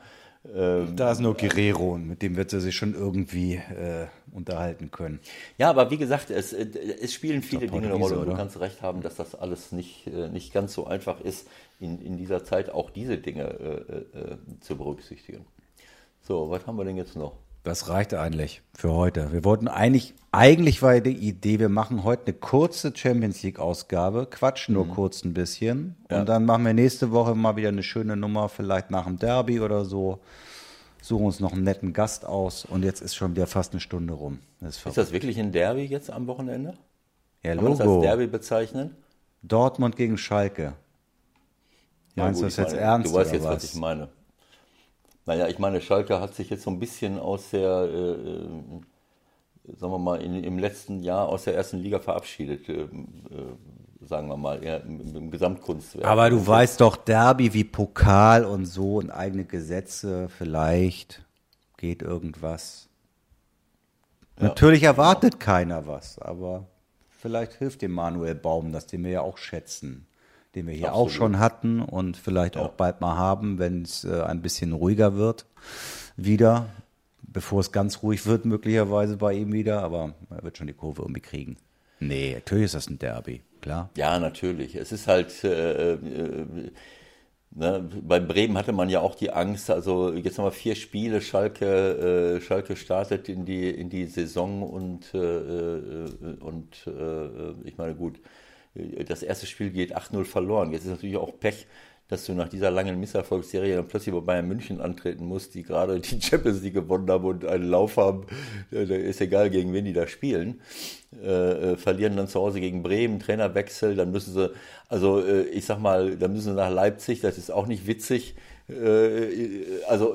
Ähm, Da ist nur Guerrero, mit dem wird sie sich schon irgendwie äh, unterhalten können. Ja, aber wie gesagt, es, äh, es spielen viele Dinge eine Rolle. Und du kannst recht haben, dass das alles nicht, äh, nicht ganz so einfach ist, in, in dieser Zeit auch diese Dinge äh, äh, zu berücksichtigen. So, was haben wir denn jetzt noch? Das reicht eigentlich für heute. Wir wollten eigentlich, eigentlich war die Idee, wir machen heute eine kurze Champions League Ausgabe, quatschen nur kurz ein bisschen Ja. und dann machen wir nächste Woche mal wieder eine schöne Nummer, vielleicht nach dem Derby oder so. Suchen uns noch einen netten Gast aus und jetzt ist schon wieder fast eine Stunde rum. Das ist Ist das wirklich ein Derby jetzt am Wochenende? Ja, Kann man das als Logo. Derby bezeichnen? Dortmund gegen Schalke. Ja, Meinst du gut, das ich jetzt meine, ernst Du weißt oder jetzt, was? was? ich meine. Naja, ich meine, Schalke hat sich jetzt so ein bisschen aus der, äh, äh, sagen wir mal, in, im letzten Jahr aus der ersten Liga verabschiedet, äh, äh, sagen wir mal, eher im, im Gesamtkunstwerk. Aber du weißt doch, Derby wie Pokal und so und eigene Gesetze, vielleicht geht irgendwas. Natürlich erwartet keiner was, aber vielleicht hilft dem Manuel Baum, das den wir ja auch schätzen, den wir hier auch Absolut. schon hatten und vielleicht auch bald mal haben, wenn es äh, ein bisschen ruhiger wird wieder, bevor es ganz ruhig wird möglicherweise bei ihm wieder, aber er wird schon die Kurve irgendwie kriegen. Nee, natürlich ist das ein Derby, klar. Ja, natürlich. Es ist halt, äh, äh, ne, bei Bremen hatte man ja auch die Angst, also jetzt haben wir vier Spiele, Schalke, äh, Schalke startet in die, in die Saison und, äh, äh, und äh, ich meine, gut, das erste Spiel geht 8-0 verloren. Jetzt ist natürlich auch Pech, dass du nach dieser langen Misserfolgsserie dann plötzlich bei Bayern München antreten musst, die gerade die Champions League gewonnen haben und einen Lauf haben. Da ist egal, gegen wen die da spielen. Äh, äh, verlieren dann zu Hause gegen Bremen, Trainerwechsel, dann müssen sie, also äh, ich sag mal, dann müssen sie nach Leipzig, das ist auch nicht witzig. Also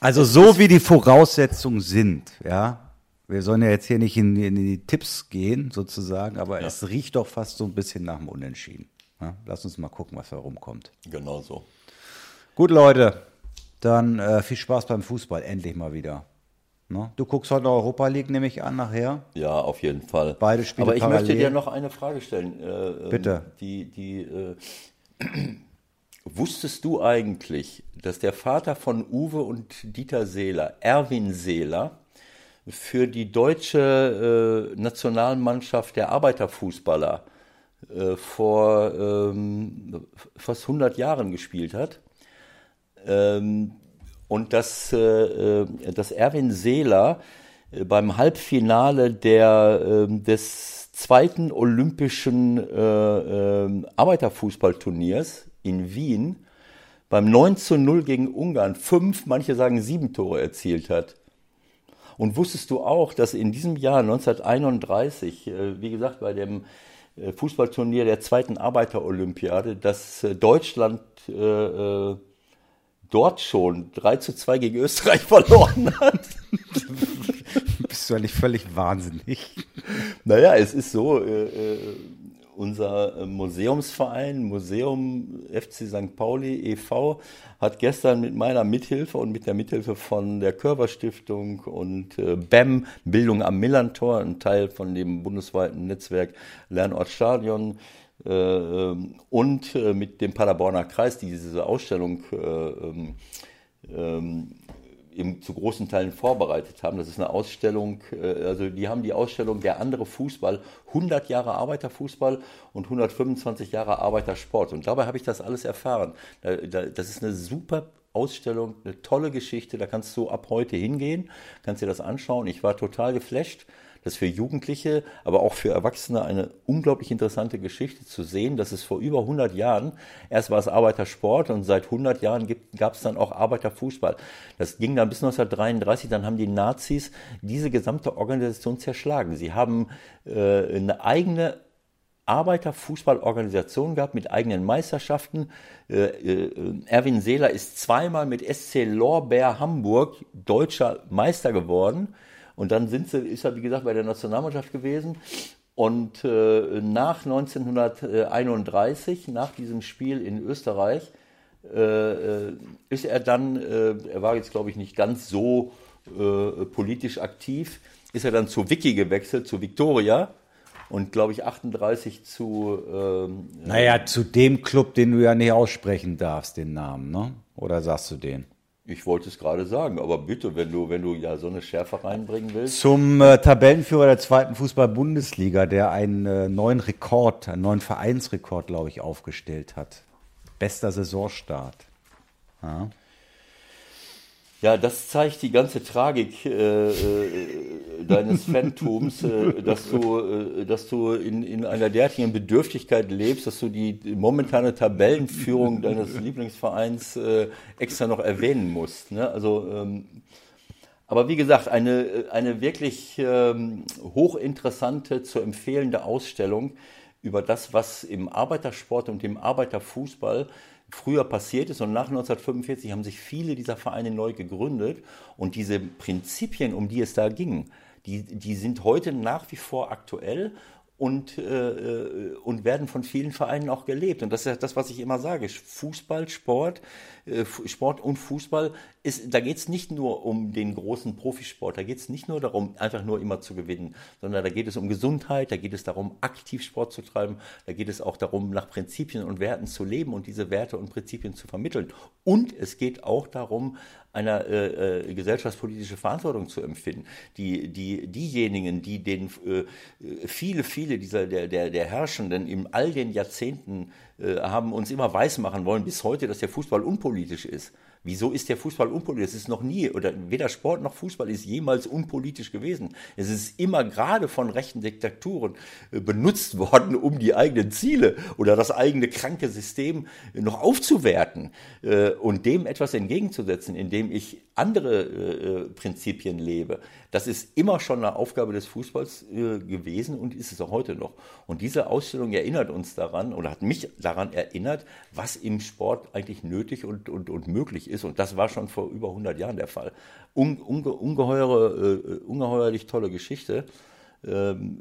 Also so wie die Voraussetzungen sind, ja. Wir sollen ja jetzt hier nicht in, in die Tipps gehen, sozusagen, aber es riecht doch fast so ein bisschen nach dem Unentschieden. Ja? Lass uns mal gucken, was da rumkommt. genau so. Gut, Leute, dann äh, viel Spaß beim Fußball, endlich mal wieder. Ne? Du guckst heute Europa League, nehme ich an, nachher. Ja, auf jeden Fall. Beide Spiele Aber ich möchte parallel. dir noch eine Frage stellen. Äh, ähm, Bitte. Die, die, äh, wusstest du eigentlich, dass der Vater von Uwe und Dieter Seeler, Erwin Seeler, für die deutsche äh, Nationalmannschaft der Arbeiterfußballer äh, vor ähm, fast 100 Jahren gespielt hat? Ähm, und dass, äh, äh, dass Erwin Seeler äh, beim Halbfinale der, ähm, des zweiten olympischen äh, ähm, Arbeiterfußballturniers in Wien beim 9 zu 0 gegen Ungarn fünf, manche sagen sieben Tore erzielt hat. Und wusstest du auch, dass in diesem Jahr 1931, äh, wie gesagt, bei dem äh, Fußballturnier der zweiten Arbeiterolympiade, dass äh, Deutschland äh, dort schon 3 zu 2 gegen Österreich verloren hat? Bist du eigentlich völlig wahnsinnig? Naja, es ist so, äh, unser äh, Museumsverein, Museum FC St. Pauli e.V., hat gestern mit meiner Mithilfe und mit der Mithilfe von der Körber Stiftung und äh, BEM, Bildung am Millantor, ein Teil von dem bundesweiten Netzwerk Lernort Stadion, äh, ähm, und mit dem Paderborner Kreis, die diese Ausstellung äh, ähm, ähm, eben zu großen Teilen vorbereitet haben. Das ist eine Ausstellung, äh, also die haben die Ausstellung Der andere Fußball, 100 Jahre Arbeiterfußball und 125 Jahre Arbeitersport. Und dabei habe ich das alles erfahren. Da- da- Das ist eine super Ausstellung, eine tolle Geschichte. Da kannst du ab heute hingehen, kannst dir das anschauen. Ich war total geflasht. Das ist für Jugendliche, aber auch für Erwachsene eine unglaublich interessante Geschichte zu sehen, dass es vor über 100 Jahren, erst war es Arbeitersport und seit 100 Jahren gab es dann auch Arbeiterfußball. Das ging dann bis 1933, dann haben die Nazis diese gesamte Organisation zerschlagen. Sie haben äh, eine eigene Arbeiterfußballorganisation gehabt mit eigenen Meisterschaften. Äh, äh, Erwin Seeler ist zweimal mit SC Lorbeer Hamburg deutscher Meister geworden. Und dann sind sie, ist er, wie gesagt, bei der Nationalmannschaft gewesen. Und äh, nach 1931, nach diesem Spiel in Österreich, äh, ist er dann, äh, er war jetzt glaube ich nicht ganz so äh, politisch aktiv, ist er dann zu Vicky gewechselt, zu Victoria und glaube ich 38 zu. Ähm, naja, zu dem Club, den du ja nicht aussprechen darfst, den Namen, ne? Oder sagst du den? Ich wollte es gerade sagen, aber bitte, wenn du, wenn du ja so eine Schärfe reinbringen willst. Zum äh, Tabellenführer der zweiten Fußball-Bundesliga, der einen äh, neuen Rekord, einen neuen Vereinsrekord, glaube ich, aufgestellt hat. Bester Saisonstart. Ja. Ja, das zeigt die ganze Tragik äh, äh, deines Phantoms, äh, dass du, äh, dass du in, in einer derartigen Bedürftigkeit lebst, dass du die momentane Tabellenführung deines Lieblingsvereins äh, extra noch erwähnen musst. Ne? Also, ähm, aber wie gesagt, eine, eine wirklich ähm, hochinteressante, zu empfehlende Ausstellung über das, was im Arbeitersport und im Arbeiterfußball früher passiert ist. Und nach 1945 haben sich viele dieser Vereine neu gegründet. Und diese Prinzipien, um die es da ging, die, die sind heute nach wie vor aktuell und, äh, und werden von vielen Vereinen auch gelebt. Und das ist das, was ich immer sage. Fußball, Sport, äh, Sport und Fußball, ist, da geht es nicht nur um den großen Profisport, da geht es nicht nur darum, einfach nur immer zu gewinnen, sondern da geht es um Gesundheit, da geht es darum, aktiv Sport zu treiben, da geht es auch darum, nach Prinzipien und Werten zu leben und diese Werte und Prinzipien zu vermitteln. Und es geht auch darum, eine äh, äh, gesellschaftspolitische Verantwortung zu empfinden. Die, die, diejenigen, die den äh, viele, viele dieser der, der, der Herrschenden in all den Jahrzehnten äh, haben uns immer weismachen wollen, bis heute, dass der Fußball unpolitisch ist. Wieso ist der Fußball unpolitisch? Es ist noch nie, oder weder Sport noch Fußball ist jemals unpolitisch gewesen. Es ist immer gerade von rechten Diktaturen äh, benutzt worden, um die eigenen Ziele oder das eigene kranke System noch aufzuwerten äh, und dem etwas entgegenzusetzen, indem ich andere äh, Prinzipien lebe. Das ist immer schon eine Aufgabe des Fußballs gewesen und ist es auch heute noch. Und diese Ausstellung erinnert uns daran oder hat mich daran erinnert, was im Sport eigentlich nötig und, und, und möglich ist. Und das war schon vor über 100 Jahren der Fall. Unge, ungeheure, äh, ungeheuerlich tolle Geschichte. Ähm,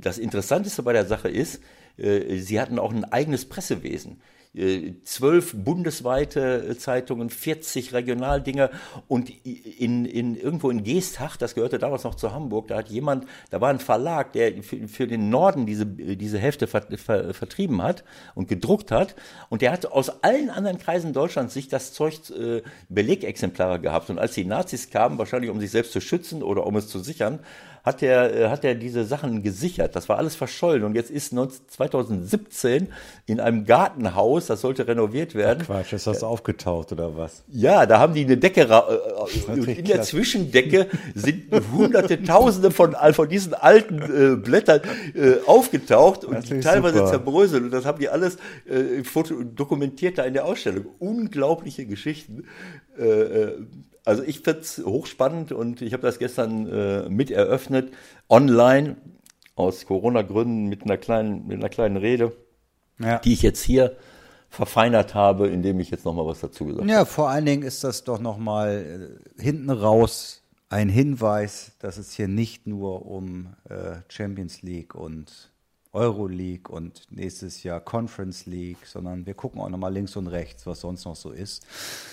das Interessanteste bei der Sache ist, äh, sie hatten auch ein eigenes Pressewesen. Äh, zwölf bundesweite Zeitungen, 40 Regionaldinger. Und in, in, irgendwo in Geestach, das gehörte damals noch zu Hamburg, da hat jemand, da war ein Verlag, der für, für den Norden diese, diese Hefte ver, ver, vertrieben hat und gedruckt hat. Und der hat aus allen anderen Kreisen Deutschlands sich das Zeug äh, Belegexemplare gehabt. Und als die Nazis kamen, wahrscheinlich um sich selbst zu schützen oder um es zu sichern, hat er, äh, hat er diese Sachen gesichert. Das war alles verschollen. Und jetzt ist 2017 in einem Gartenhaus, das sollte renoviert werden. Ach Quatsch, ist das aufgetaucht oder was? Ja, da haben die eine Decke, äh, und in der Zwischendecke sind hunderte, tausende von, von diesen alten äh, Blättern äh, aufgetaucht und teilweise super. zerbröselt. Und das haben die alles äh, dokumentiert da in der Ausstellung. Unglaubliche Geschichten. Also ich finde es hochspannend und ich habe das gestern äh, mit eröffnet, online, aus Corona-Gründen mit einer kleinen, mit einer kleinen Rede, ja. die ich jetzt hier verfeinert habe, indem ich jetzt nochmal was dazu gesagt habe. Ja, vor allen Dingen ist das doch nochmal äh, hinten raus ein Hinweis, dass es hier nicht nur um äh, Champions League und Euroleague und nächstes Jahr Conference League, sondern wir gucken auch nochmal links und rechts, was sonst noch so ist.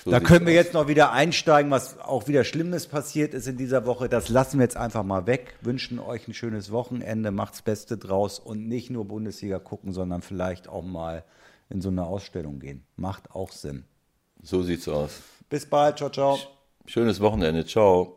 So da können wir aus. jetzt noch wieder einsteigen, was auch wieder Schlimmes passiert ist in dieser Woche. Das lassen wir jetzt einfach mal weg. Wünschen euch ein schönes Wochenende, macht's Beste draus und nicht nur Bundesliga gucken, sondern vielleicht auch mal in so eine Ausstellung gehen. Macht auch Sinn. So sieht's aus. Bis bald, ciao, ciao. Schönes Wochenende, ciao.